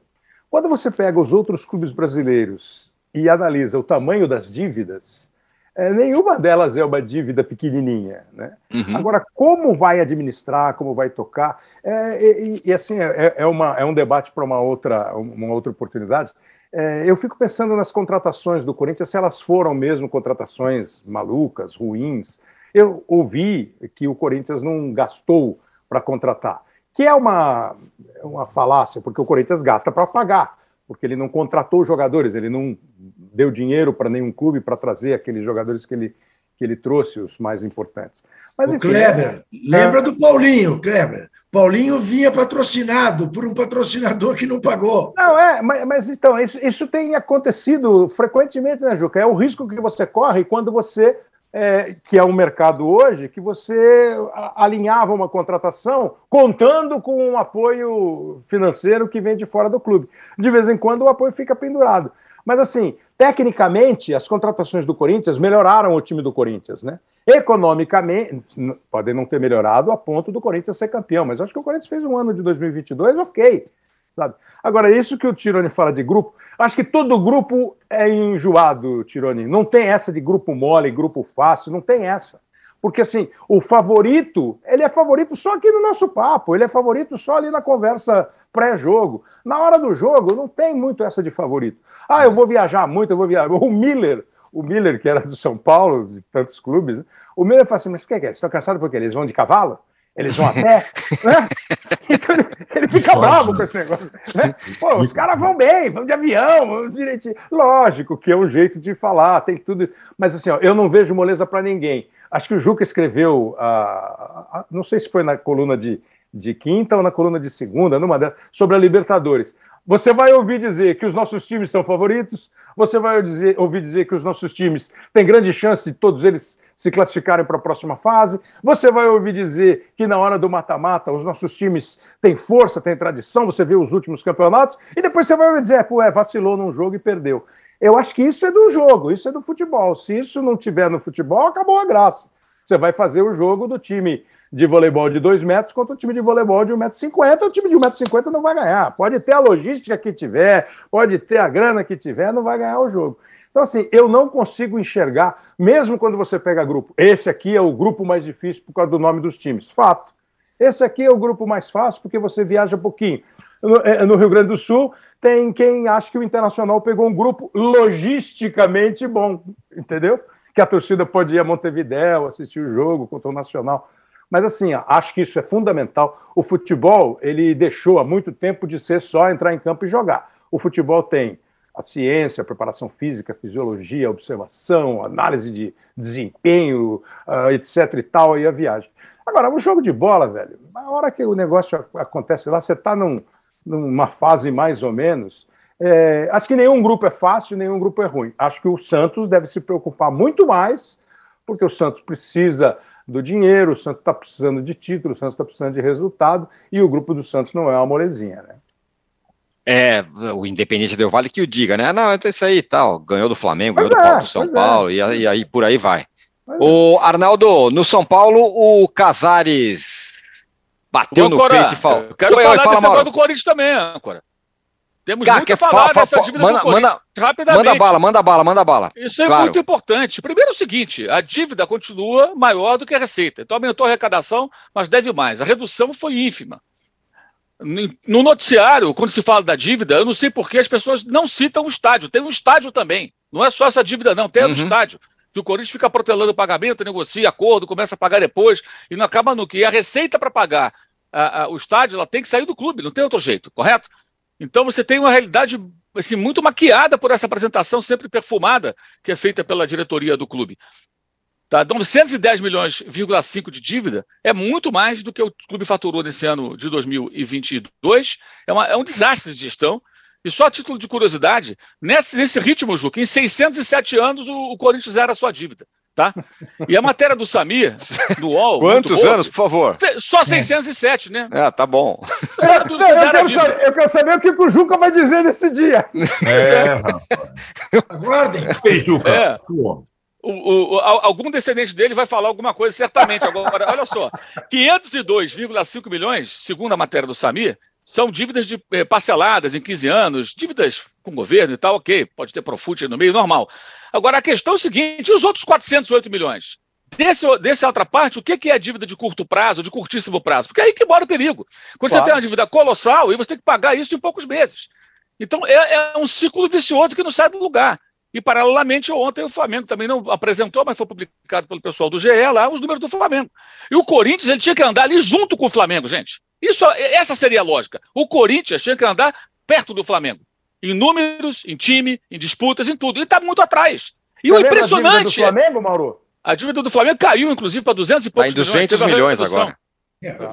B: Quando você pega os outros clubes brasileiros e analisa o tamanho das dívidas, é, nenhuma delas é uma dívida pequenininha. Né? Uhum. Agora, como vai administrar, como vai tocar, é, e, e, assim, é, é, uma, é um debate para uma outra, uma outra oportunidade. É, eu fico pensando nas contratações do Corinthians, se elas foram mesmo contratações malucas, ruins. Eu ouvi que o Corinthians não gastou para contratar que é uma, uma falácia, porque o Corinthians gasta para pagar, porque ele não contratou jogadores, ele não deu dinheiro para nenhum clube para trazer aqueles jogadores que ele, que ele trouxe, os mais importantes.
C: Mas, enfim, o Kleber, é... lembra do Paulinho, Kleber. Paulinho vinha patrocinado por um patrocinador que não pagou.
B: Não, é, mas, mas então, isso, isso tem acontecido frequentemente, né, Juca? É o risco que você corre quando você é, que é um mercado hoje, que você alinhava uma contratação contando com um apoio financeiro que vem de fora do clube. De vez em quando o apoio fica pendurado. Mas, assim, tecnicamente, as contratações do Corinthians melhoraram o time do Corinthians, né? Economicamente, podem não ter melhorado a ponto do Corinthians ser campeão, mas acho que o Corinthians fez um ano de 2022 ok. Sabe? Agora, isso que o Tironi fala de grupo, acho que todo grupo é enjoado, Tironi. Não tem essa de grupo mole, grupo fácil, não tem essa. Porque, assim, o favorito, ele é favorito só aqui no nosso papo, ele é favorito só ali na conversa pré-jogo. Na hora do jogo, não tem muito essa de favorito. Ah, eu vou viajar muito, eu vou viajar. O Miller, o Miller, que era do São Paulo, de tantos clubes, né? o Miller fala assim: mas por que é? Vocês estão cansados porque eles vão de cavalo? Eles vão a pé, né? Então ele, fica bravo com esse negócio. Né? Pô, os caras vão bem, vão de avião, vão direitinho. Lógico que é um jeito de falar, tem tudo. Mas assim, ó, eu não vejo moleza para ninguém. Acho que o Juca escreveu, uh, não sei se foi na coluna de, de quinta ou na coluna de segunda, numa dessas, sobre a Libertadores. Você vai ouvir dizer que os nossos times são favoritos, você vai dizer, ouvir dizer que os nossos times têm grande chance de todos eles se classificarem para a próxima fase. Você vai ouvir dizer que na hora do mata-mata os nossos times têm força, têm tradição, você vê os últimos campeonatos, e depois você vai ouvir dizer, pô, é, vacilou num jogo e perdeu. Eu acho que isso é do jogo, isso é do futebol. Se isso não tiver no futebol, acabou a graça. Você vai fazer o jogo do time de voleibol de 2 metros contra o time de voleibol de 1,50m. O time de 1,50m não vai ganhar. Pode ter a logística que tiver, pode ter a grana que tiver, não vai ganhar o jogo. Então, assim, eu não consigo enxergar, mesmo quando você pega grupo, esse aqui é o grupo mais difícil por causa do nome dos times. Fato. Esse aqui é o grupo mais fácil, porque você viaja pouquinho. No, é, no Rio Grande do Sul, tem quem acha que o Internacional pegou um grupo logisticamente bom, entendeu? Que a torcida pode ir a Montevidéu, assistir o jogo contra o Nacional. Mas assim, acho que isso é fundamental. O futebol, ele deixou há muito tempo de ser só entrar em campo e jogar. O futebol tem a ciência, a preparação física, a fisiologia, a observação, a análise de desempenho, uh, etc e tal, e a viagem. Agora, o jogo de bola, velho, na hora que o negócio acontece lá, você está num, numa fase mais ou menos. É, acho que nenhum grupo é fácil, nenhum grupo é ruim. Acho que o Santos deve se preocupar muito mais, porque o Santos precisa do dinheiro, o Santos está precisando de título, o Santos está precisando de resultado, e o grupo do Santos não é uma molezinha, né?
A: É, o Independente Del Vale que o diga, né? Não, é isso aí tal. Ganhou do Flamengo, ganhou é, do São é. Paulo, é. e, aí por aí vai. o Arnaldo, no São Paulo, o Casares bateu no Cora, peito e falou.
E: Quero Oi, falar desse negócio do Corinthians também, Cora. Temos Cara, muito a falar fa, fa, dessa dívida
A: manda, do Corinthians manda, rapidamente. Manda bala, manda bala, manda bala.
E: Isso é claro. muito importante. Primeiro é o seguinte, a dívida continua maior do que a receita. Então aumentou a arrecadação, mas deve mais. A redução foi ínfima. No noticiário, quando se fala da dívida, eu não sei por que as pessoas não citam o estádio. Tem um estádio também. Não é só essa dívida, não. Tem uhum. o estádio. Que o Corinthians fica protelando o pagamento, negocia acordo, começa a pagar depois e não acaba no que. E a receita para pagar a, a, o estádio ela tem que sair do clube, não tem outro jeito, correto? Então você tem uma realidade assim, muito maquiada por essa apresentação sempre perfumada que é feita pela diretoria do clube. Tá? 910 milhões,5 de dívida é muito mais do que o clube faturou nesse ano de 2022. É, uma, é um desastre de gestão. E só a título de curiosidade, nesse, nesse ritmo, Juca, em 607 anos o, o Corinthians era a sua dívida tá? E a matéria do Samir, do UOL.
A: Quantos anos, por favor?
E: Só 607, é. né?
A: Ah, tá bom.
B: É, eu, quero saber, eu, quero saber, o que o Juca vai dizer nesse dia.
C: É, Aguardem.
E: Juca. É. O, o, algum descendente dele vai falar alguma coisa, certamente. Agora, olha só: 502,5 milhões, segundo a matéria do Samir, são dívidas de, eh, parceladas em 15 anos, dívidas com o governo e tal, ok, pode ter Profut no meio, normal. Agora, a questão é o seguinte, e os outros 408 milhões? Desse, dessa outra parte, o que é dívida de curto prazo, de curtíssimo prazo? Porque é aí que mora o perigo. Quando claro. você tem uma dívida colossal, e você tem que pagar isso em poucos meses. Então, é, é um ciclo vicioso que não sai do lugar. E, paralelamente, ontem o Flamengo também não apresentou, mas foi publicado pelo pessoal do GE lá, os números do Flamengo. E o Corinthians ele tinha que andar ali junto com o Flamengo, gente. Isso, essa seria a lógica. O Corinthians tinha que andar perto do Flamengo. Em números, em time, em disputas, em tudo. E está muito atrás. E Você o impressionante. A dívida do
B: Flamengo, Mauro?
E: A dívida do Flamengo caiu, inclusive, para 200 e poucos
A: tá em 200 milhões, milhões agora.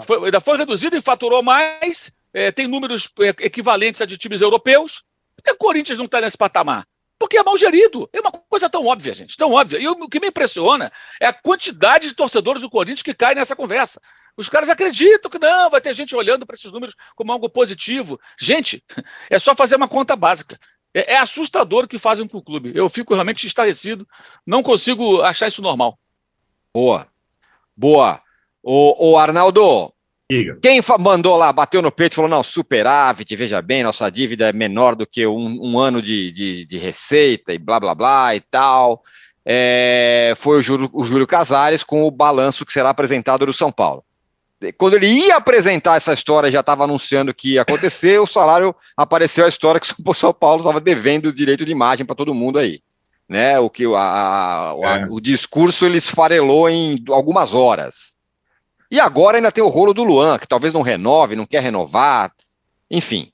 E: Foi, ainda foi reduzido e faturou mais. É, tem números é, equivalentes a de times europeus. Por que o Corinthians não está nesse patamar? Porque é mal gerido. É uma coisa tão óbvia, gente, tão óbvia. E o que me impressiona é a quantidade de torcedores do Corinthians que cai nessa conversa. Os caras acreditam que não, vai ter gente olhando para esses números como algo positivo. Gente, é só fazer uma conta básica. É, é assustador o que fazem com o clube. Eu fico realmente estarrecido. Não consigo achar isso normal.
A: Boa. Boa. O, o Arnaldo, Diga. Quem mandou lá, bateu no peito e falou: não, superávit, veja bem, nossa dívida é menor do que um, um ano de, de, de, receita e blá blá blá e tal. É, foi o Júlio, o Júlio Casares com o balanço que será apresentado do São Paulo. Quando ele ia apresentar essa história, já estava anunciando que ia acontecer, o salário apareceu a história que o São Paulo estava devendo direito de imagem para todo mundo aí. Né, o que a, a, é. o discurso ele esfarelou em algumas horas. E agora ainda tem o rolo do Luan, que talvez não renove, não quer renovar, enfim.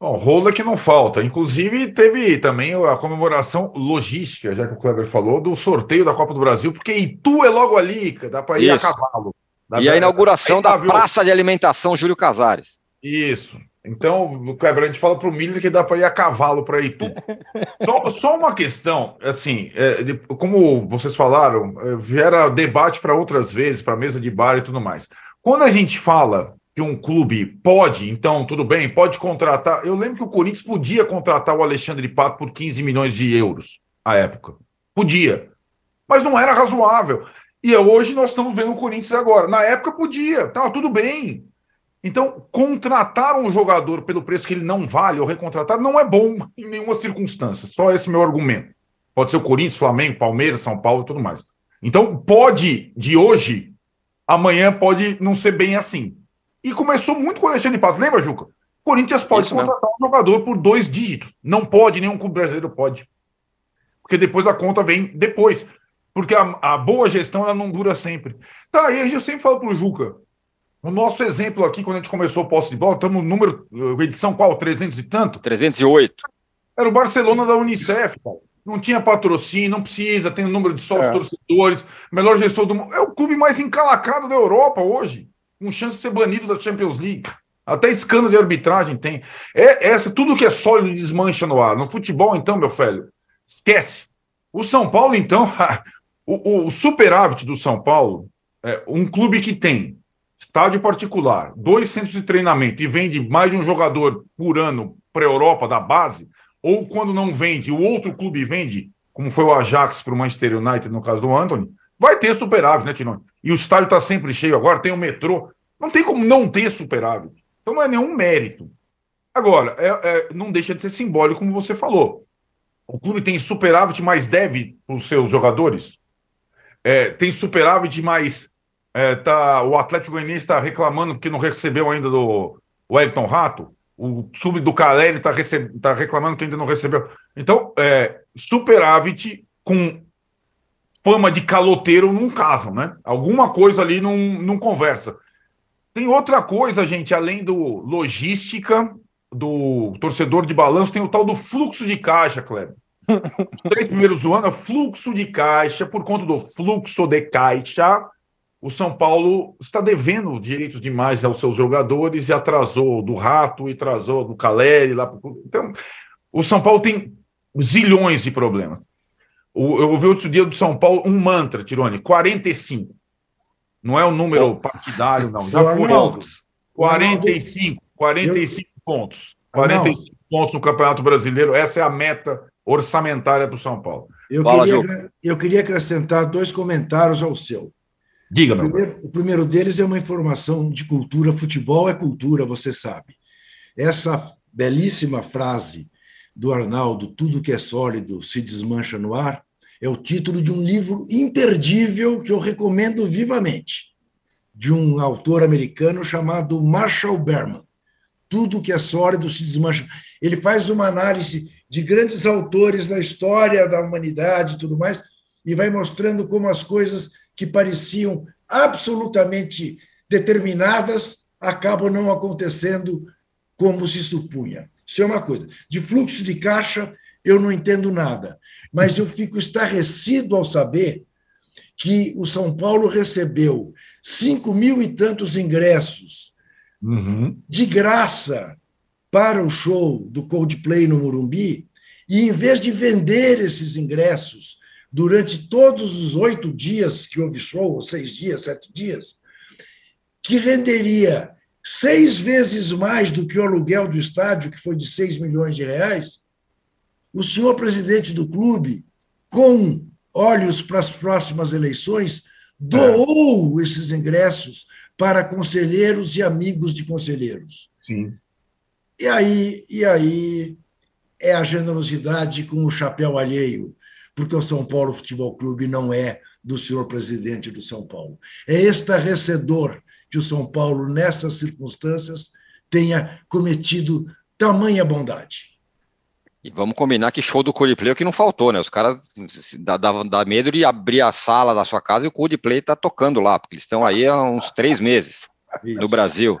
D: Bom, rolo é que não falta. Inclusive, teve também a comemoração logística, já que o Kleber falou, do sorteio da Copa do Brasil, porque Itu é logo ali, dá para ir Isso. a cavalo.
A: e a inauguração da Praça de Alimentação Júlio Casares.
D: Isso. Então, Kleber, a gente fala para o Miller que dá para ir a cavalo para Itu. só, só uma questão, assim, é, de, como vocês falaram, é, viera debate para outras vezes, para mesa de bar e tudo mais. Quando a gente fala que um clube pode, então, tudo bem, pode contratar. Eu lembro que o Corinthians podia contratar o Alexandre Pato por 15 milhões de euros à época. Podia. Mas não era razoável. E hoje nós estamos vendo o Corinthians agora. Na época podia, tá, tudo bem. Então, contratar um jogador pelo preço que ele não vale ou recontratar não é bom em nenhuma circunstância. Só esse meu argumento. Pode ser o Corinthians, Flamengo, Palmeiras, São Paulo e tudo mais. Então, pode, de hoje, amanhã pode não ser bem assim. E começou muito com o Alexandre Pato. Lembra, Juca? Corinthians pode Isso contratar mesmo. um jogador por dois dígitos. Não pode, nenhum clube brasileiro pode. Porque depois a conta vem depois. Porque a, a boa gestão ela não dura sempre. Tá, e eu sempre falo pro Juca. O nosso exemplo aqui, quando a gente começou o posse de bola, estamos no número, eh, edição qual? 300 e tanto?
A: 308.
D: Era o Barcelona da Unicef, cara. Não tinha patrocínio, não precisa, tem o um número de sócios é. torcedores, melhor gestor do mundo. É o clube mais encalacrado da Europa hoje, com chance de ser banido da Champions League. Até escândalo de arbitragem tem. É essa, tudo que é sólido desmancha no ar. No futebol, então, meu velho, esquece. O São Paulo, então, o, o superávit do São Paulo, é um clube que tem estádio particular, dois centros de treinamento e vende mais de um jogador por ano para a Europa da base, ou quando não vende, o outro clube vende, como foi o Ajax para o Manchester United no caso do Anthony, vai ter superávit, né, Tinone? E o estádio está sempre cheio agora, tem o metrô, não tem como não ter superávit. Então não é nenhum mérito. Agora, é, é, não deixa de ser simbólico, como você falou. O clube tem superávit, mas deve para os seus jogadores. É, tem superávit, mas é, tá, o Atlético Goianiense está reclamando porque não recebeu ainda do Wellington Rato. O clube do Caleri está tá reclamando que ainda não recebeu. Então, é, superávit com fama de caloteiro não casam, né? Alguma coisa ali não, não conversa. Tem outra coisa, gente, além do logística, do torcedor de balanço, tem o tal do fluxo de caixa, Kleber. Os três primeiros anos, fluxo de caixa, por conta do fluxo de caixa, o São Paulo está devendo direitos demais aos seus jogadores e atrasou do Rato e atrasou do Caleri. Lá... Então, o São Paulo tem zilhões de problemas. Eu ouvi outro dia do São Paulo um mantra, Tirone, 45. Não é o um número partidário, não. Já foi. 45, 45 pontos. 45 pontos no Campeonato Brasileiro. Essa é a meta orçamentária para o São Paulo.
C: Eu, Fala, queria, eu queria acrescentar dois comentários ao seu.
D: Diga,
C: o primeiro, o primeiro deles é uma informação de cultura. Futebol é cultura, você sabe. Essa belíssima frase do Arnaldo, tudo que é sólido se desmancha no ar, é o título de um livro imperdível que eu recomendo vivamente, de um autor americano chamado Marshall Berman. Tudo que é sólido se desmancha. Ele faz uma análise de grandes autores da história da humanidade e tudo mais, e vai mostrando como as coisas que pareciam absolutamente determinadas acabam não acontecendo como se supunha. Isso é uma coisa. De fluxo de caixa, eu não entendo nada, mas eu fico estarrecido ao saber que o São Paulo recebeu cinco mil e tantos ingressos uhum. de graça para o show do Coldplay no Morumbi, e em vez de vender esses ingressos durante todos os oito dias que houve show, ou seis dias, sete dias, que renderia seis vezes mais do que o aluguel do estádio, que foi de seis milhões de reais, o senhor presidente do clube, com olhos para as próximas eleições, doou é. esses ingressos para conselheiros e amigos de conselheiros.
D: Sim.
C: E aí, e aí é a generosidade com o chapéu alheio porque o São Paulo Futebol Clube não é do senhor presidente do São Paulo. É estarrecedor que o São Paulo, nessas circunstâncias, tenha cometido tamanha bondade.
A: E vamos combinar que show do Coldplay é o que não faltou, né? Os caras davam dá, medo de abrir a sala da sua casa e o Coldplay está tocando lá, porque eles estão aí há uns três meses Isso. no Brasil.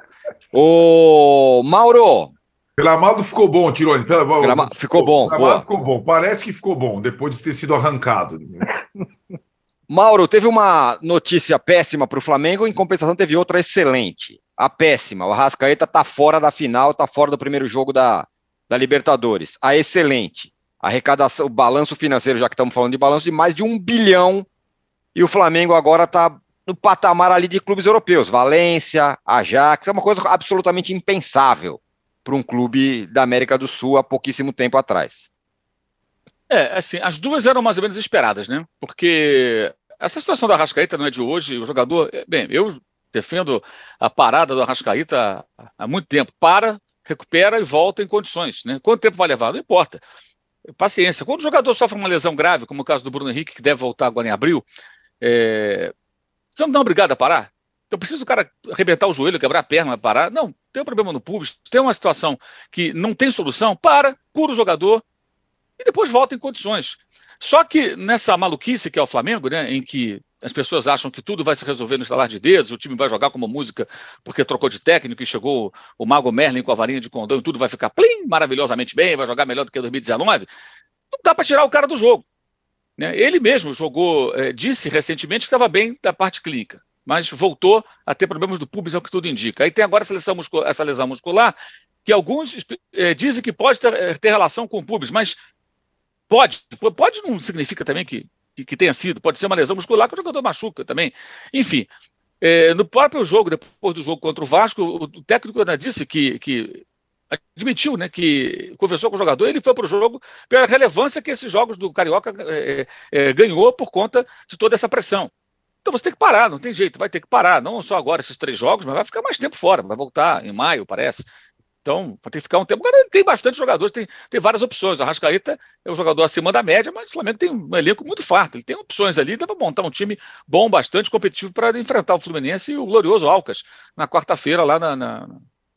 A: Ô, Mauro,
D: Gramado ficou bom, Tirone. Pela...
A: Grama... Ficou bom.
D: Gramado ficou bom. Parece que ficou bom, depois de ter sido arrancado.
A: Mauro, teve uma notícia péssima para o Flamengo, em compensação teve outra excelente. A péssima, o Arrascaeta está fora da final, está fora do primeiro jogo da, da Libertadores. A excelente, a arrecadação, o balanço financeiro, já que estamos falando de balanço, de mais de um bilhão, e o Flamengo agora está no patamar ali de clubes europeus, Valência, Ajax, é uma coisa absolutamente impensável para um clube da América do Sul há pouquíssimo tempo atrás.
E: É, assim, as duas eram mais ou menos esperadas, né? Porque essa situação da Arrascaeta não é de hoje, o jogador. É, bem, eu defendo a parada do Arrascaeta há muito tempo. Para, recupera e volta em condições. Né? Quanto tempo vai levar? Não importa. Paciência. Quando o jogador sofre uma lesão grave, como o caso do Bruno Henrique, que deve voltar agora em abril, é... você não dá obrigado a parar? Então precisa o cara arrebentar o joelho, quebrar a perna, parar. Não, tem um problema no público, tem uma situação que não tem solução, para, cura o jogador e depois volta em condições. Só que nessa maluquice que é o Flamengo, né, em que as pessoas acham que tudo vai se resolver no estalar de dedos, o time vai jogar como música porque trocou de técnico e chegou o Mago Merlin com a varinha de condão e tudo vai ficar plim, maravilhosamente bem, vai jogar melhor do que 2019. Não dá para tirar o cara do jogo. Né? Ele mesmo jogou, é, disse recentemente que estava bem da parte clínica mas voltou a ter problemas do pubis, é o que tudo indica. Aí tem agora essa lesão muscular, essa lesão muscular que alguns é, dizem que pode ter, eh, ter, relação com o pubis, mas pode. Pode não significa também que, que, que, tenha sido. Pode ser uma lesão muscular que o jogador machuca também. Enfim, é, no próprio jogo, depois do jogo contra o Vasco, o, o técnico ainda disse que, que admitiu, né, que conversou com o jogador, ele foi para o jogo pela relevância que esses jogos do Carioca é, ganhou por conta de toda essa pressão. Então você tem que parar, não tem jeito, vai ter que parar, não só agora esses três jogos, mas vai ficar mais tempo fora, vai voltar em maio, parece. Então, vai ter que ficar um tempo. Tem bastante jogadores, tem, tem várias opções. O Arrascaeta é um jogador acima da média, mas o Flamengo tem um elenco muito farto. Ele tem opções ali, dá para montar um time bom, bastante competitivo para enfrentar o Fluminense e o glorioso Alcas na quarta-feira lá na, na,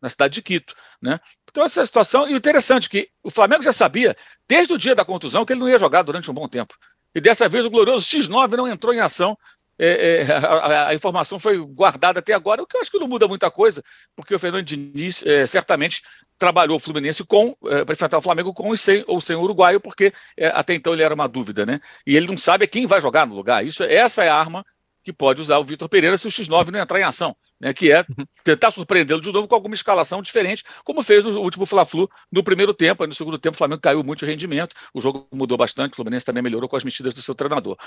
E: na, cidade de Quito. Né? Então, essa situação. E o interessante é que o Flamengo já sabia, desde o dia da contusão, que ele não ia jogar durante um bom tempo. E dessa vez o glorioso X9 não entrou em ação é, é, a, a, informação foi guardada até agora, o que eu acho que não muda muita coisa, porque o Fernando Diniz é, certamente trabalhou o Fluminense com é, para enfrentar o Flamengo com ou sem, ou sem o uruguaio, porque é, até então ele era uma dúvida, né? E ele não sabe quem vai jogar no lugar. Isso, essa é a arma que pode usar o Vitor Pereira se o X9 não entrar em ação, né, que é tentar surpreendê-lo de novo com alguma escalação diferente, como fez no último Fla-Flu no primeiro tempo. No segundo tempo o Flamengo caiu muito de rendimento, o jogo mudou bastante, o Fluminense também melhorou com as mexidas do seu treinador.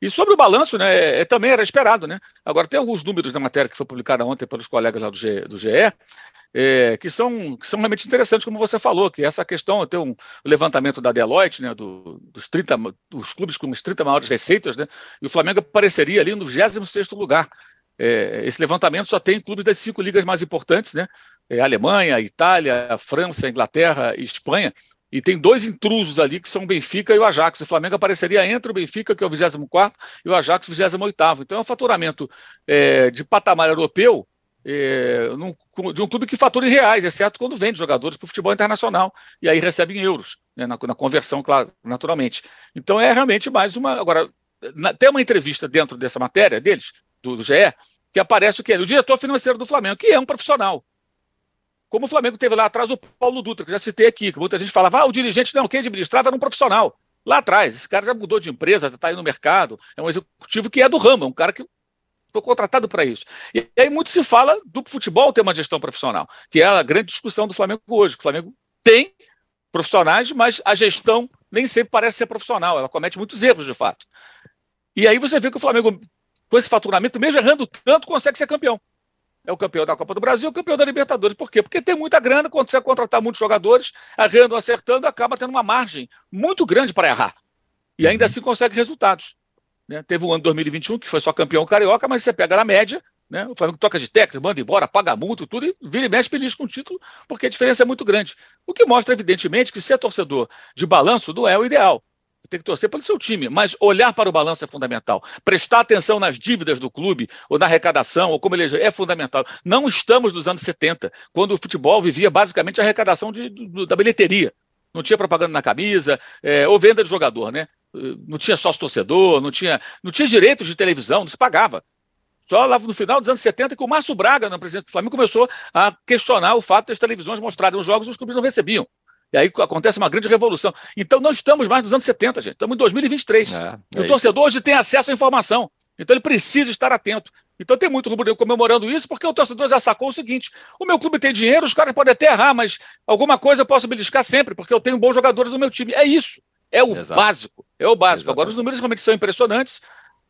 E: E sobre o balanço, né, é, é também era esperado. Né? Agora, tem alguns números da matéria que foi publicada ontem pelos colegas lá do, G, do GE, é, que, são, que são realmente interessantes, como você falou, que essa questão, tem um levantamento da Deloitte, né, do, dos 30, dos clubes com as 30 maiores receitas, né, e o Flamengo apareceria ali no 26º lugar. É, esse levantamento só tem clubes das cinco ligas mais importantes, né, é, Alemanha, Itália, França, Inglaterra e Espanha, e tem dois intrusos ali, que são o Benfica e o Ajax. O Flamengo apareceria entre o Benfica, que é o 24 e o Ajax, 28 Então é um faturamento é, de patamar europeu é, num, de um clube que fatura em reais, exceto quando vende jogadores para o futebol internacional, e aí recebe em euros, né, na, na, conversão, claro, naturalmente. Então é realmente mais uma. Agora, na, tem uma entrevista dentro dessa matéria deles, do, do GE, que aparece o que? O diretor financeiro do Flamengo, que é um profissional. Como o Flamengo teve lá atrás o Paulo Dutra, que já citei aqui, que muita gente falava, ah, o dirigente não, quem administrava era um profissional. Lá atrás, esse cara já mudou de empresa, está aí no mercado, é um executivo que é do ramo, é um cara que foi contratado para isso. E aí muito se fala do futebol ter uma gestão profissional, que é a grande discussão do Flamengo hoje. O Flamengo tem profissionais, mas a gestão nem sempre parece ser profissional, ela comete muitos erros de fato. E aí você vê que o Flamengo, com esse faturamento, mesmo errando tanto, consegue ser campeão. É o campeão da Copa do Brasil, o campeão da Libertadores. Por quê? Porque tem muita grana, quando você contratar muitos jogadores, errando, acertando, acaba tendo uma margem muito grande para errar. E ainda assim consegue resultados. Né? Teve o ano 2021, que foi só campeão carioca, mas você pega na média, né? o Flamengo toca de técnico, manda embora, paga multa, tudo, e vira e mexe feliz com o título, porque a diferença é muito grande. O que mostra, evidentemente, que ser torcedor de balanço não é o ideal. Você tem que torcer pelo seu time, mas olhar para o balanço é fundamental. Prestar atenção nas dívidas do clube, ou na arrecadação, ou como ele é fundamental. Não estamos nos anos 70, quando o futebol vivia basicamente a arrecadação de, de, da bilheteria. Não tinha propaganda na camisa, é, ou venda de jogador, né? Não tinha sócio torcedor, não tinha, não tinha direitos de televisão, não se pagava. Só lá no final dos anos 70 que o Márcio Braga, na presidência do Flamengo, começou a questionar o fato das televisões mostrarem os jogos e os clubes não recebiam. E aí acontece uma grande revolução. Então não estamos mais nos anos 70, gente. Estamos em 2023. É, é o torcedor hoje tem acesso à informação. Então ele precisa estar atento. Então tem muito rubro comemorando isso, porque o torcedor já sacou o seguinte: o meu clube tem dinheiro, os caras podem até errar, mas alguma coisa eu posso beliscar sempre, porque eu tenho bons jogadores no meu time. É isso. É o Exato. básico. É o básico. Exatamente. Agora, os números realmente são impressionantes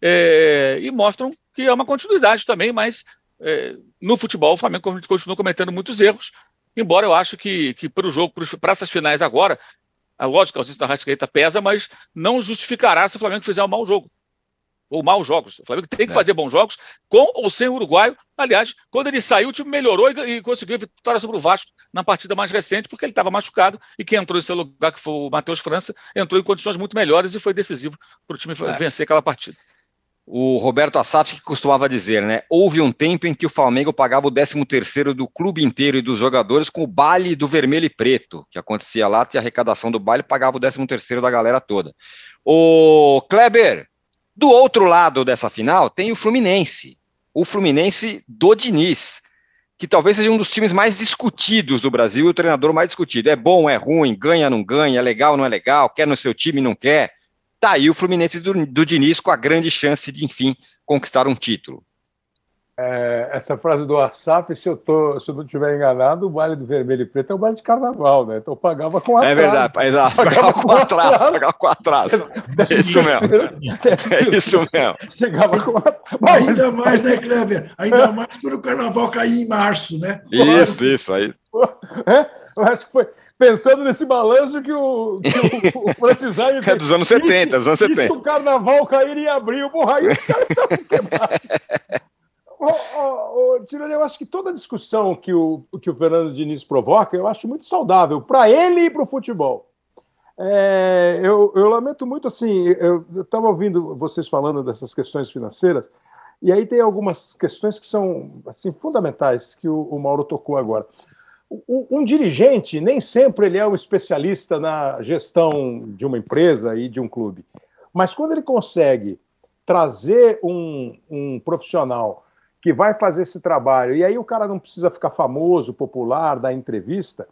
E: é, e mostram que é uma continuidade também, mas é, no futebol o Flamengo continua cometendo muitos erros, embora eu acho que, que para o jogo, para essas finais agora, a lógica, a ausência da Rascaeta pesa, mas não justificará se o Flamengo fizer um mau jogo ou maus jogos. O Flamengo tem que é. fazer bons jogos com ou sem o uruguaio. Aliás, quando ele saiu, o time melhorou e, e conseguiu a vitória sobre o Vasco na partida mais recente, porque ele estava machucado e quem entrou em seu lugar, que foi o Matheus França, entrou em condições muito melhores e foi decisivo para o time é. vencer aquela partida.
A: o Roberto Assaf que costumava dizer, né? Houve um tempo em que o Flamengo pagava o 13 terceiro do clube inteiro e dos jogadores com o baile do vermelho e preto, que acontecia lá, tinha arrecadação do baile, pagava o 13 terceiro da galera toda. O Kleber, do outro lado dessa final, tem o Fluminense. O Fluminense do Diniz, que talvez seja um dos times mais discutidos do Brasil, o treinador mais discutido. É bom, é ruim, ganha, não ganha, é legal, não é legal, quer no seu time, não quer Tá aí o Fluminense do, do Diniz com a grande chance de, enfim, conquistar um título.
B: É, essa frase do Asaf, se eu, tô, se eu não estiver enganado, o baile do vermelho e preto é o baile de carnaval, né? Então pagava com
A: atraso. É verdade, exato, pagava, pagava com atraso, pagava com atraso. É isso mesmo. É isso mesmo.
C: Chegava com atraso. Ainda mais, né, Kleber? Ainda mais quando o carnaval caía em março, né?
A: Isso, isso, aí.
B: É, eu acho que foi pensando nesse balanço que o, que o, o Francis
A: É dos anos 70, dos anos 70. Se
B: o carnaval cair em abril, porra, aí os caras estão quebrados. oh, oh, eu acho que toda a discussão que o, que o Fernando Diniz provoca, eu acho muito saudável para ele e para o futebol. É, eu, eu, lamento muito, assim, eu estava ouvindo vocês falando dessas questões financeiras, e aí tem algumas questões que são assim fundamentais que o, o Mauro tocou agora um dirigente nem sempre ele é um especialista na gestão de uma empresa e de um clube, mas quando ele consegue trazer um, um profissional que vai fazer esse trabalho e aí o cara não precisa ficar famoso, popular, dar entrevista,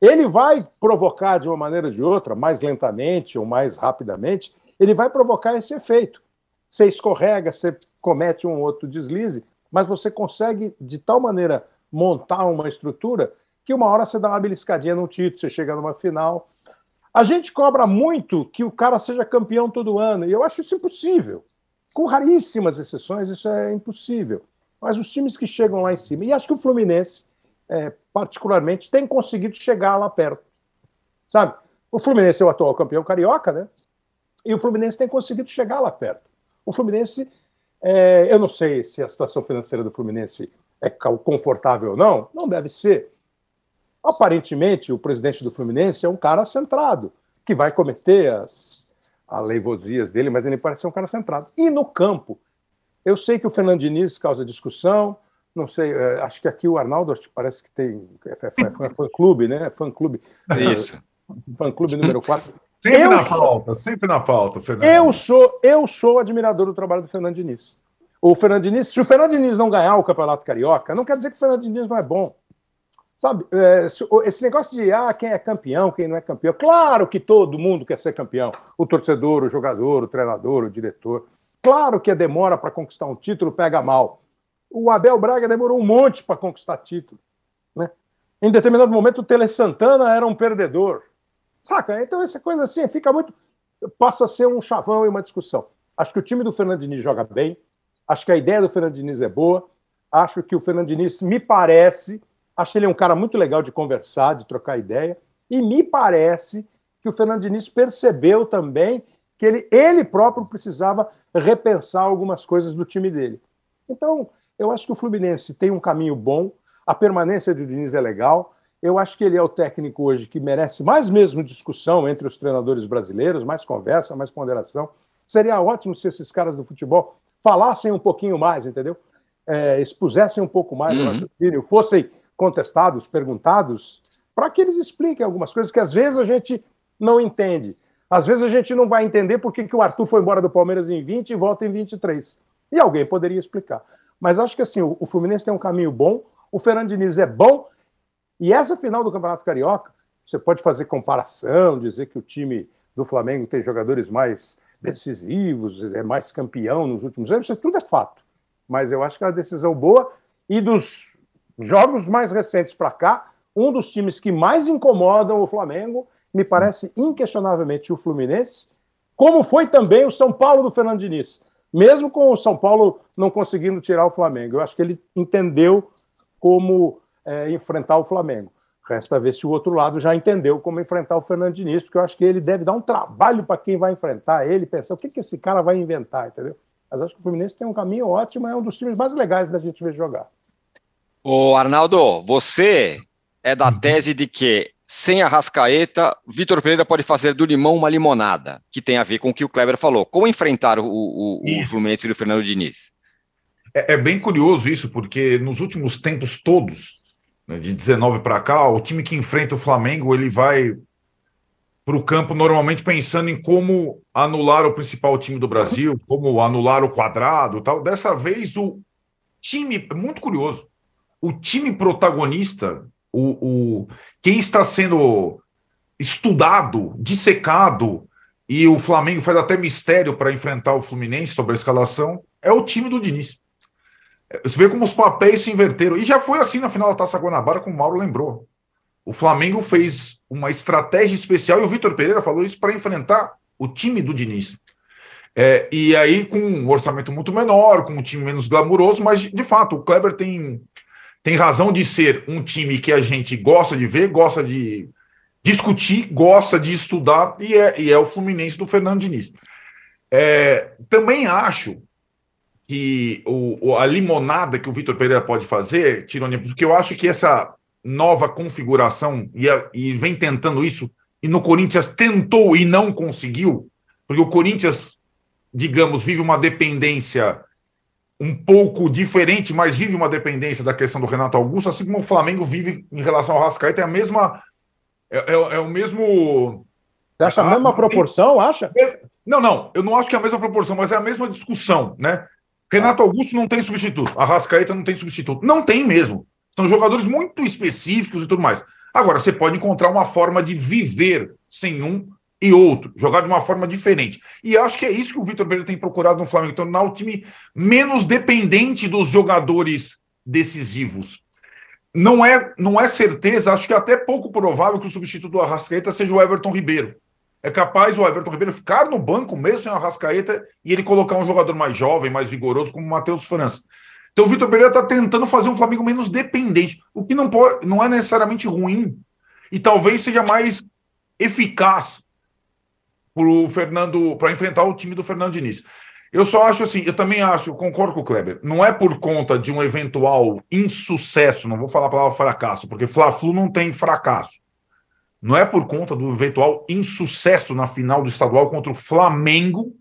B: ele vai provocar de uma maneira ou de outra, mais lentamente ou mais rapidamente, ele vai provocar esse efeito. Você escorrega, você comete um outro deslize, mas você consegue de tal maneira montar uma estrutura que uma hora você dá uma beliscadinha no título, você chega numa final. A gente cobra muito que o cara seja campeão todo ano, e eu acho isso impossível. Com raríssimas exceções, isso é impossível. Mas os times que chegam lá em cima, e acho que o Fluminense, é, particularmente, tem conseguido chegar lá perto. Sabe? O Fluminense é o atual campeão carioca, né? E o Fluminense tem conseguido chegar lá perto. O Fluminense, é, eu não sei se a situação financeira do Fluminense é confortável ou não, não deve ser. Aparentemente, o presidente do Fluminense é um cara centrado, que vai cometer as aleivosias dele, mas ele parece ser um cara centrado. E no campo, eu sei que o Fernando Diniz causa discussão, não sei, é, acho que aqui o Arnaldo acho que parece que tem é, é, é fã-clube, né? Fã-clube.
A: Isso.
B: Fã-clube número 4.
D: Sempre eu na pauta, sempre na pauta, Fernando.
B: Eu sou, eu sou admirador do trabalho do Fernando Diniz. O Fernando Diniz, se o Fernando Diniz não ganhar o Campeonato Carioca, não quer dizer que o Fernando Diniz não é bom. Sabe, é, esse negócio de ah, quem é campeão, quem não é campeão. Claro que todo mundo quer ser campeão. O torcedor, o jogador, o treinador, o diretor. Claro que a demora para conquistar um título pega mal. O Abel Braga demorou um monte para conquistar título. Né? Em determinado momento, o Tele Santana era um perdedor. Saca? Então, essa coisa assim fica muito. passa a ser um chavão e uma discussão. Acho que o time do Fernando joga bem. Acho que a ideia do Fernando é boa. Acho que o Fernando me parece Acho ele um cara muito legal de conversar, de trocar ideia. E me parece que o Fernando percebeu também que ele, ele próprio precisava repensar algumas coisas do time dele. Então, eu acho que o Fluminense tem um caminho bom, a permanência do Diniz é legal. Eu acho que ele é o técnico hoje que merece mais mesmo discussão entre os treinadores brasileiros, mais conversa, mais ponderação. Seria ótimo se esses caras do futebol falassem um pouquinho mais, entendeu? É, expusessem um pouco mais uhum. o raciocínio, fossem contestados, perguntados, para que eles expliquem algumas coisas que às vezes a gente não entende. Às vezes a gente não vai entender por que, que o Arthur foi embora do Palmeiras em 20 e volta em 23. E alguém poderia explicar. Mas acho que assim, o, o Fluminense tem um caminho bom, o Fernando Diniz é bom, e essa final do Campeonato Carioca, você pode fazer comparação, dizer que o time do Flamengo tem jogadores mais decisivos, é mais campeão nos últimos anos, isso tudo é fato. Mas eu acho que é uma decisão boa e dos jogos mais recentes para cá, um dos times que mais incomodam o Flamengo, me parece inquestionavelmente o Fluminense, como foi também o São Paulo do Fernando Diniz. Mesmo com o São Paulo não conseguindo tirar o Flamengo. Eu acho que ele entendeu como é, enfrentar o Flamengo. Resta ver se o outro lado já entendeu como enfrentar o Fernando Diniz, porque eu acho que ele deve dar um trabalho para quem vai enfrentar ele, pensar o que, que esse cara vai inventar, entendeu? Mas acho que o Fluminense tem um caminho ótimo, é um dos times mais legais da gente ver jogar.
A: Ô, Arnaldo, você é da tese de que sem a Rascaeta, Vitor Pereira pode fazer do limão uma limonada, que tem a ver com o que o Kleber falou. Como enfrentar o, o, o Fluminense do Fernando Diniz?
D: É, é, bem curioso isso, porque nos últimos tempos todos, né, de 19 para cá, o time que enfrenta o Flamengo, ele vai para o campo normalmente pensando em como anular o principal time do Brasil, como anular o quadrado tal. Dessa vez, o time, muito curioso, o time protagonista, o, o quem está sendo estudado, dissecado, e o Flamengo faz até mistério para enfrentar o Fluminense sobre a escalação, é o time do Diniz. Você vê como os papéis se inverteram. E já foi assim na final da Taça Guanabara, como o Mauro lembrou. O Flamengo fez uma estratégia especial, e o Vitor Pereira falou isso, para enfrentar o time do Diniz. É, e aí, com um orçamento muito menor, com um time menos glamuroso, mas de fato, o Kleber tem, tem razão de ser um time que a gente gosta de ver, gosta de discutir, gosta de estudar, e é, e é o Fluminense do Fernando Diniz. É, também acho que o, a limonada que o Vitor Pereira pode fazer, Tironi, porque eu acho que essa nova configuração e, e vem tentando isso, e no Corinthians tentou e não conseguiu, porque o Corinthians, digamos, vive uma dependência um pouco diferente, mas vive uma dependência da questão do Renato Augusto, assim como o Flamengo vive em relação ao Rascaeta, é a mesma. É, é, é o mesmo.
B: Você acha a, a mesma proporção, acha?
D: Não, não, eu não acho que é a mesma proporção, mas é a mesma discussão, né? Renato Augusto não tem substituto, a Rascaeta não tem substituto. Não tem mesmo. São jogadores muito específicos e tudo mais. Agora, você pode encontrar uma forma de viver sem um e outro, jogar de uma forma diferente. E acho que é isso que o Vitor Pereira tem procurado no Flamengo, tornar o time menos dependente dos jogadores decisivos. Não é, não é certeza, acho que é até pouco provável que o substituto do Arrascaeta seja o Everton Ribeiro. É capaz o Everton Ribeiro ficar no banco mesmo sem o Arrascaeta e ele colocar um jogador mais jovem, mais vigoroso, como o Matheus França. Então o Vitor Pereira está tentando fazer um Flamengo menos dependente, o que não, pode, não é necessariamente ruim. E talvez seja mais eficaz para o Fernando, para enfrentar o time do Fernando Diniz. Eu só acho assim, eu também acho, eu concordo com o Kleber, não é por conta de um eventual insucesso, não vou falar a palavra fracasso, porque Fla-Flu não tem fracasso. Não é por conta do eventual insucesso na final do estadual contra o Flamengo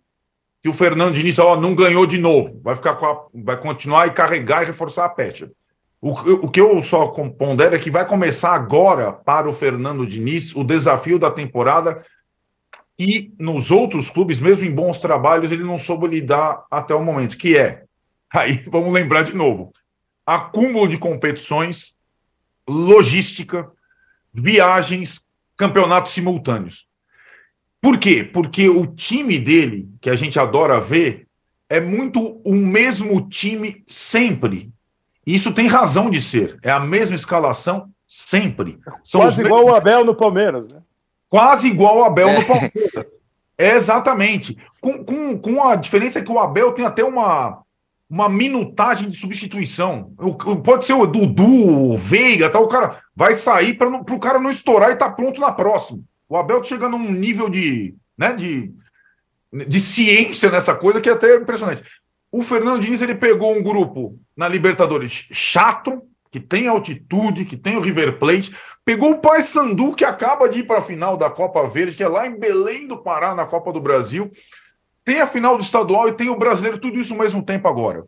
D: que o Fernando Diniz ó, não ganhou de novo, vai ficar a, vai continuar e carregar e reforçar a pecha. O, o que eu só pondero é que vai começar agora para o Fernando Diniz o desafio da temporada e nos outros clubes, mesmo em bons trabalhos, ele não soube lidar até o momento, que é, aí vamos lembrar de novo, acúmulo de competições, logística, viagens, campeonatos simultâneos. Por quê? Porque o time dele, que a gente adora ver, é muito o mesmo time sempre. E isso tem razão de ser. É a mesma escalação sempre.
B: São Quase igual mesmos... o Abel no Palmeiras, né?
D: Quase igual o Abel é. no Palmeiras. É, exatamente. Com, com, com a diferença que o Abel tem até uma, uma minutagem de substituição. Pode ser o Dudu, o Veiga, tal, o cara vai sair para o cara não estourar e tá pronto na próxima. O Abel chega num nível de, né, de, de ciência nessa coisa que é até impressionante. O Fernando Diniz ele pegou um grupo na Libertadores chato, que tem altitude, que tem o River Plate, pegou o Paysandu que acaba de ir para a final da Copa Verde, que é lá em Belém do Pará na Copa do Brasil. Tem a final do estadual e tem o brasileiro, tudo isso ao mesmo tempo agora.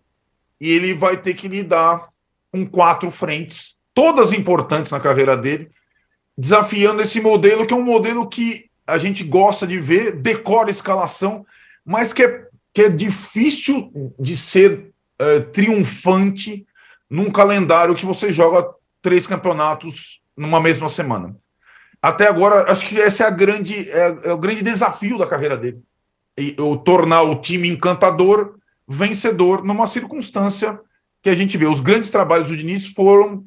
D: E ele vai ter que lidar com quatro frentes, todas importantes na carreira dele, desafiando esse modelo, que é um modelo que a gente gosta de ver, decora a escalação, mas que é, que é difícil de ser uh, triunfante num calendário que você joga três campeonatos numa mesma semana. Até agora, acho que esse é, a grande, é, é o grande desafio da carreira dele. E, o tornar o time encantador, vencedor, numa circunstância que a gente vê. Os grandes trabalhos do Diniz foram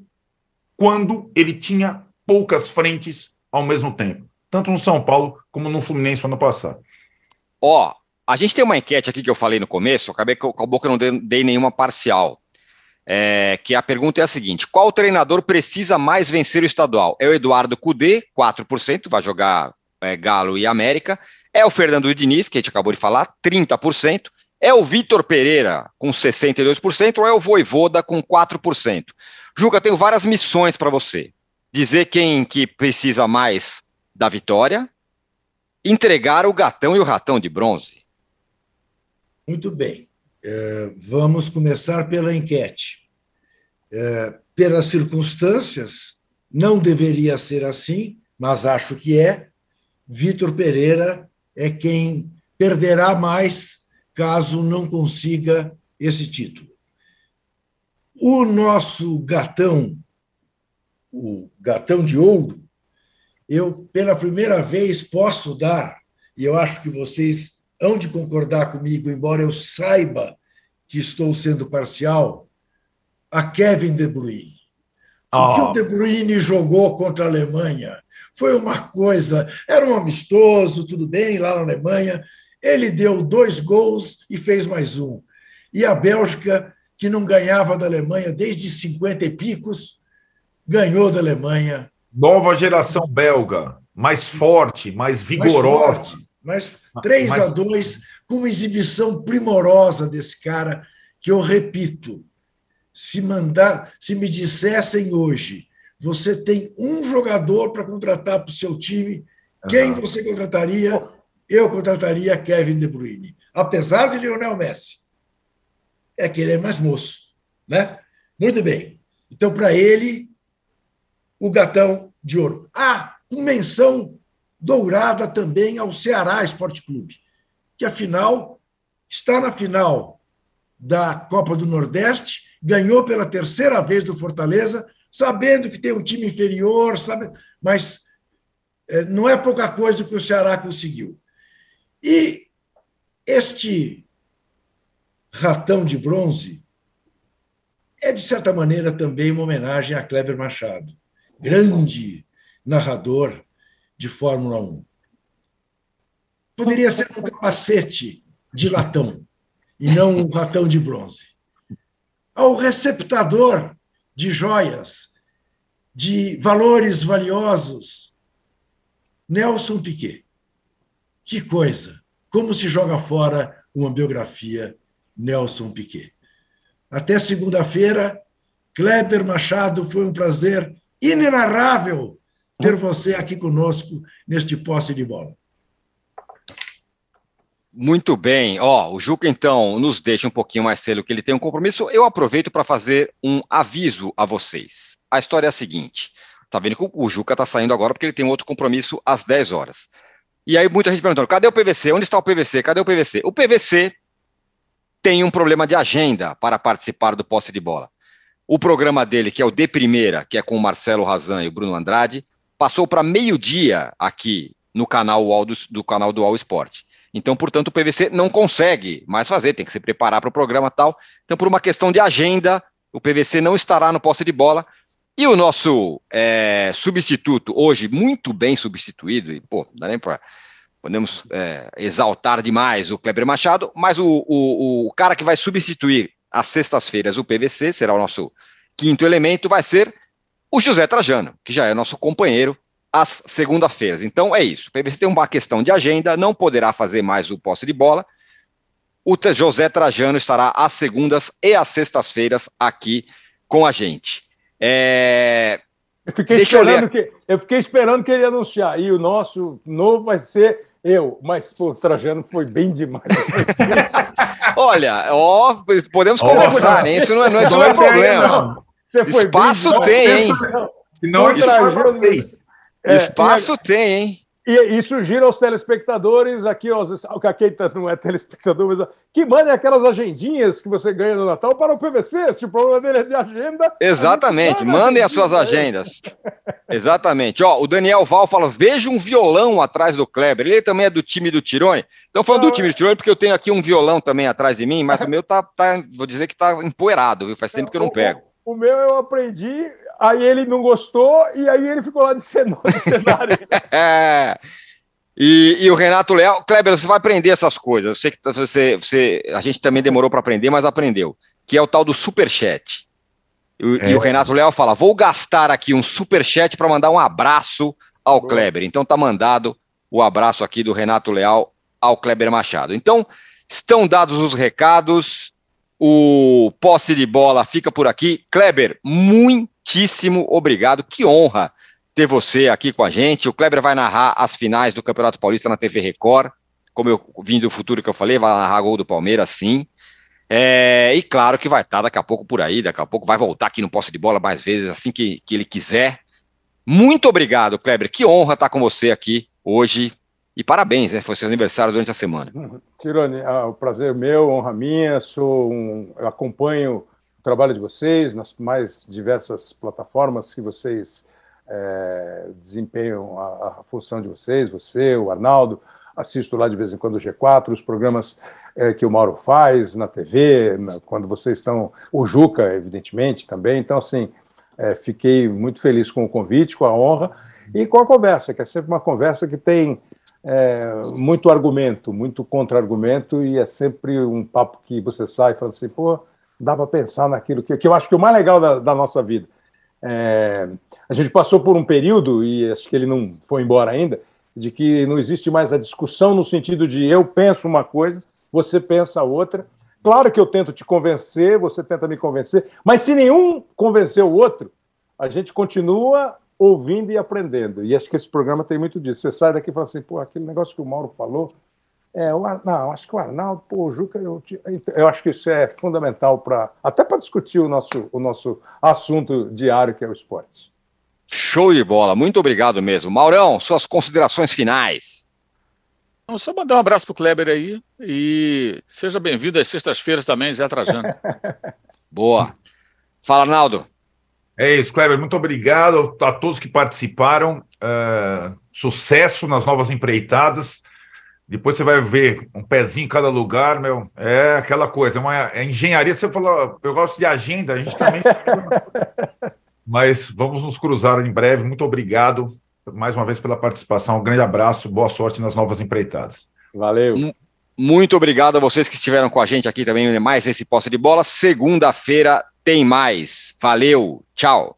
D: quando ele tinha poucas frentes ao mesmo tempo, tanto no São Paulo como no Fluminense no ano passado.
A: Ó, a gente tem uma enquete aqui que eu falei no começo, acabei com a boca não dei nenhuma parcial. É, que a pergunta é a seguinte: qual treinador precisa mais vencer o estadual? É o Eduardo Cudê, 4%, vai jogar é, Galo e América. É o Fernando Diniz, que a gente acabou de falar, 30%. É o Vitor Pereira, com 62%, ou é o Voivoda, com 4%? Juca, tenho várias missões para você dizer quem que precisa mais da vitória, entregar o gatão e o ratão de bronze.
C: Muito bem. É, vamos começar pela enquete. É, pelas circunstâncias, não deveria ser assim, mas acho que é. Vitor Pereira é quem perderá mais caso não consiga esse título. O nosso gatão, o gatão de ouro, eu, pela primeira vez, posso dar, e eu acho que vocês hão de concordar comigo, embora eu saiba que estou sendo parcial, a Kevin De Bruyne. Oh. O que o De Bruyne jogou contra a Alemanha foi uma coisa. Era um amistoso, tudo bem, lá na Alemanha. Ele deu dois gols e fez mais um. E a Bélgica, que não ganhava da Alemanha desde 50 e picos, ganhou da Alemanha.
D: Nova geração belga, mais forte, mais vigorosa.
C: Mais forte, mais 3 mais... a 2, com uma exibição primorosa desse cara, que eu repito, se mandar, se me dissessem hoje, você tem um jogador para contratar para o seu time, quem você contrataria? Eu contrataria Kevin De Bruyne, apesar de Lionel Messi. É que ele é mais moço, né? Muito bem. Então, para ele, o gatão de ouro. Ah, com menção dourada também ao Ceará Esporte Clube, que afinal está na final da Copa do Nordeste ganhou pela terceira vez do Fortaleza, sabendo que tem um time inferior, sabe? mas é, não é pouca coisa que o Ceará conseguiu. E este ratão de bronze é, de certa maneira, também uma homenagem a Kleber Machado, grande narrador de Fórmula 1. Poderia ser um capacete de latão e não um ratão de bronze ao receptador de joias, de valores valiosos. Nelson Piquet. Que coisa! Como se joga fora uma biografia Nelson Piquet. Até segunda-feira, Kleber Machado, foi um prazer inenarrável ter você aqui conosco neste posse de bola.
A: Muito bem. Ó, o Juca, então, nos deixa um pouquinho mais cedo que ele tem um compromisso. Eu aproveito para fazer um aviso a vocês. A história é a seguinte: tá vendo que o Juca tá saindo agora porque ele tem outro compromisso às 10 horas. E aí muita gente perguntando: cadê o PVC? Onde está o PVC? Cadê o PVC? O PVC tem um problema de agenda para participar do posse de bola. O programa dele, que é o De Primeira, que é com o Marcelo Razan e o Bruno Andrade, passou para meio-dia aqui no canal UOL do, do canal do UOL Esporte. Então, portanto, o PVC não consegue mais fazer, tem que se preparar para o programa tal. Então, por uma questão de agenda, o PVC não estará no posse de bola. E o nosso é, substituto, hoje muito bem substituído, e pô, dá nem para. Podemos é, exaltar demais o Kleber Machado, mas o, o, o cara que vai substituir às sextas-feiras o PVC, será o nosso quinto elemento, vai ser o José Trajano, que já é nosso companheiro às segunda-feiras. Então é isso. O PVC tem uma questão de agenda, não poderá fazer mais o posse de bola. O José Trajano estará às segundas e às sextas-feiras aqui com a gente. É...
B: Eu, fiquei Deixa esperando eu, que, eu fiquei esperando que ele ia anunciar. E o nosso novo vai ser eu, mas pô, o Trajano foi bem demais.
A: Olha, ó, podemos conversar, hein? Isso não é, não, isso não é problema. Espaço tem, hein?
B: Senão, Trajano,
A: é, Espaço e, tem, hein?
B: E, e sugiro aos telespectadores, aqui, aos, o Caqueta não é telespectador, mas que mandem aquelas agendinhas que você ganha no Natal para o PVC, se o problema dele é de agenda.
A: Exatamente, mandem as suas agendas. Exatamente. Ó, o Daniel Val fala: veja um violão atrás do Kleber. Ele também é do time do Tirone. Então, falando do time do Tirone, porque eu tenho aqui um violão também atrás de mim, mas o meu tá, tá vou dizer que tá empoeirado, viu? Faz tempo que eu não pego.
B: O meu eu aprendi aí ele não gostou e aí ele ficou lá de cenário.
A: é. E, e, o Renato Leal, Kleber, você vai aprender essas coisas. Eu sei que você, você a gente também demorou para aprender, mas aprendeu. Que é o tal do superchat. E, é. e o Renato Leal fala: vou gastar aqui um superchat para mandar um abraço ao Boa. Kleber. Então tá mandado o abraço aqui do Renato Leal ao Kleber Machado. Então, estão dados os recados. O posse de bola fica por aqui. Kleber, muito muitíssimo obrigado. Que honra ter você aqui com a gente. O Kleber vai narrar as finais do Campeonato Paulista na TV Record, como eu vim do futuro que eu falei, vai narrar gol do Palmeiras, sim. É, e claro que vai estar daqui a pouco por aí, daqui a pouco vai voltar aqui no Posse de Bola mais vezes, assim que, que ele quiser. Muito obrigado, Kleber. Que honra estar com você aqui hoje. E parabéns, né? Foi seu aniversário durante a semana.
B: Tirone, é um prazer meu, honra minha. Sou um, acompanho o trabalho de vocês nas mais diversas plataformas que vocês é, desempenham a, a, função de vocês, você, o Arnaldo. Assisto lá de vez em quando o G4, os programas é, que o Mauro faz na TV, na, quando vocês estão. O Juca, evidentemente, também. Então, assim, é, fiquei muito feliz com o convite, com a honra e com a conversa, que é sempre uma conversa que tem é, muito argumento, muito contra-argumento, e é sempre um papo que você sai falando assim, pô, dá para pensar naquilo que, que eu acho que é o mais legal da, da nossa vida. É, a gente passou por um período, e acho que ele não foi embora ainda, de que não existe mais a discussão no sentido de eu penso uma coisa, você pensa outra. Claro que eu tento te convencer, você tenta me convencer, mas se nenhum convencer o outro, a gente continua ouvindo e aprendendo. E acho que esse programa tem muito disso. Você sai daqui e fala assim, pô, aquele negócio que o Mauro falou, é, o, não, acho que o Arnaldo, pô, o Juca, eu, eu acho que isso é fundamental para até para discutir o nosso, o nosso assunto diário, que é o esporte.
A: Show de bola, muito obrigado mesmo. Maurão, suas considerações finais.
E: Vamos só mandar um abraço para o Kleber aí e seja bem-vindo às sextas-feiras também, Zé Trajano.
A: Boa. Fala, Arnaldo.
D: É isso, Kleber. Muito obrigado a todos que participaram. Uh, sucesso nas novas empreitadas. Depois você vai ver um pezinho em cada lugar, meu. É aquela coisa, é uma é engenharia. Você falou, eu gosto de agenda, a gente também. Mas vamos nos cruzar em breve. Muito obrigado mais uma vez pela participação. Um grande abraço, boa sorte nas novas empreitadas.
B: Valeu.
A: Muito obrigado a vocês que estiveram com a gente aqui também, mais esse posse de bola. Segunda-feira tem mais. Valeu, tchau.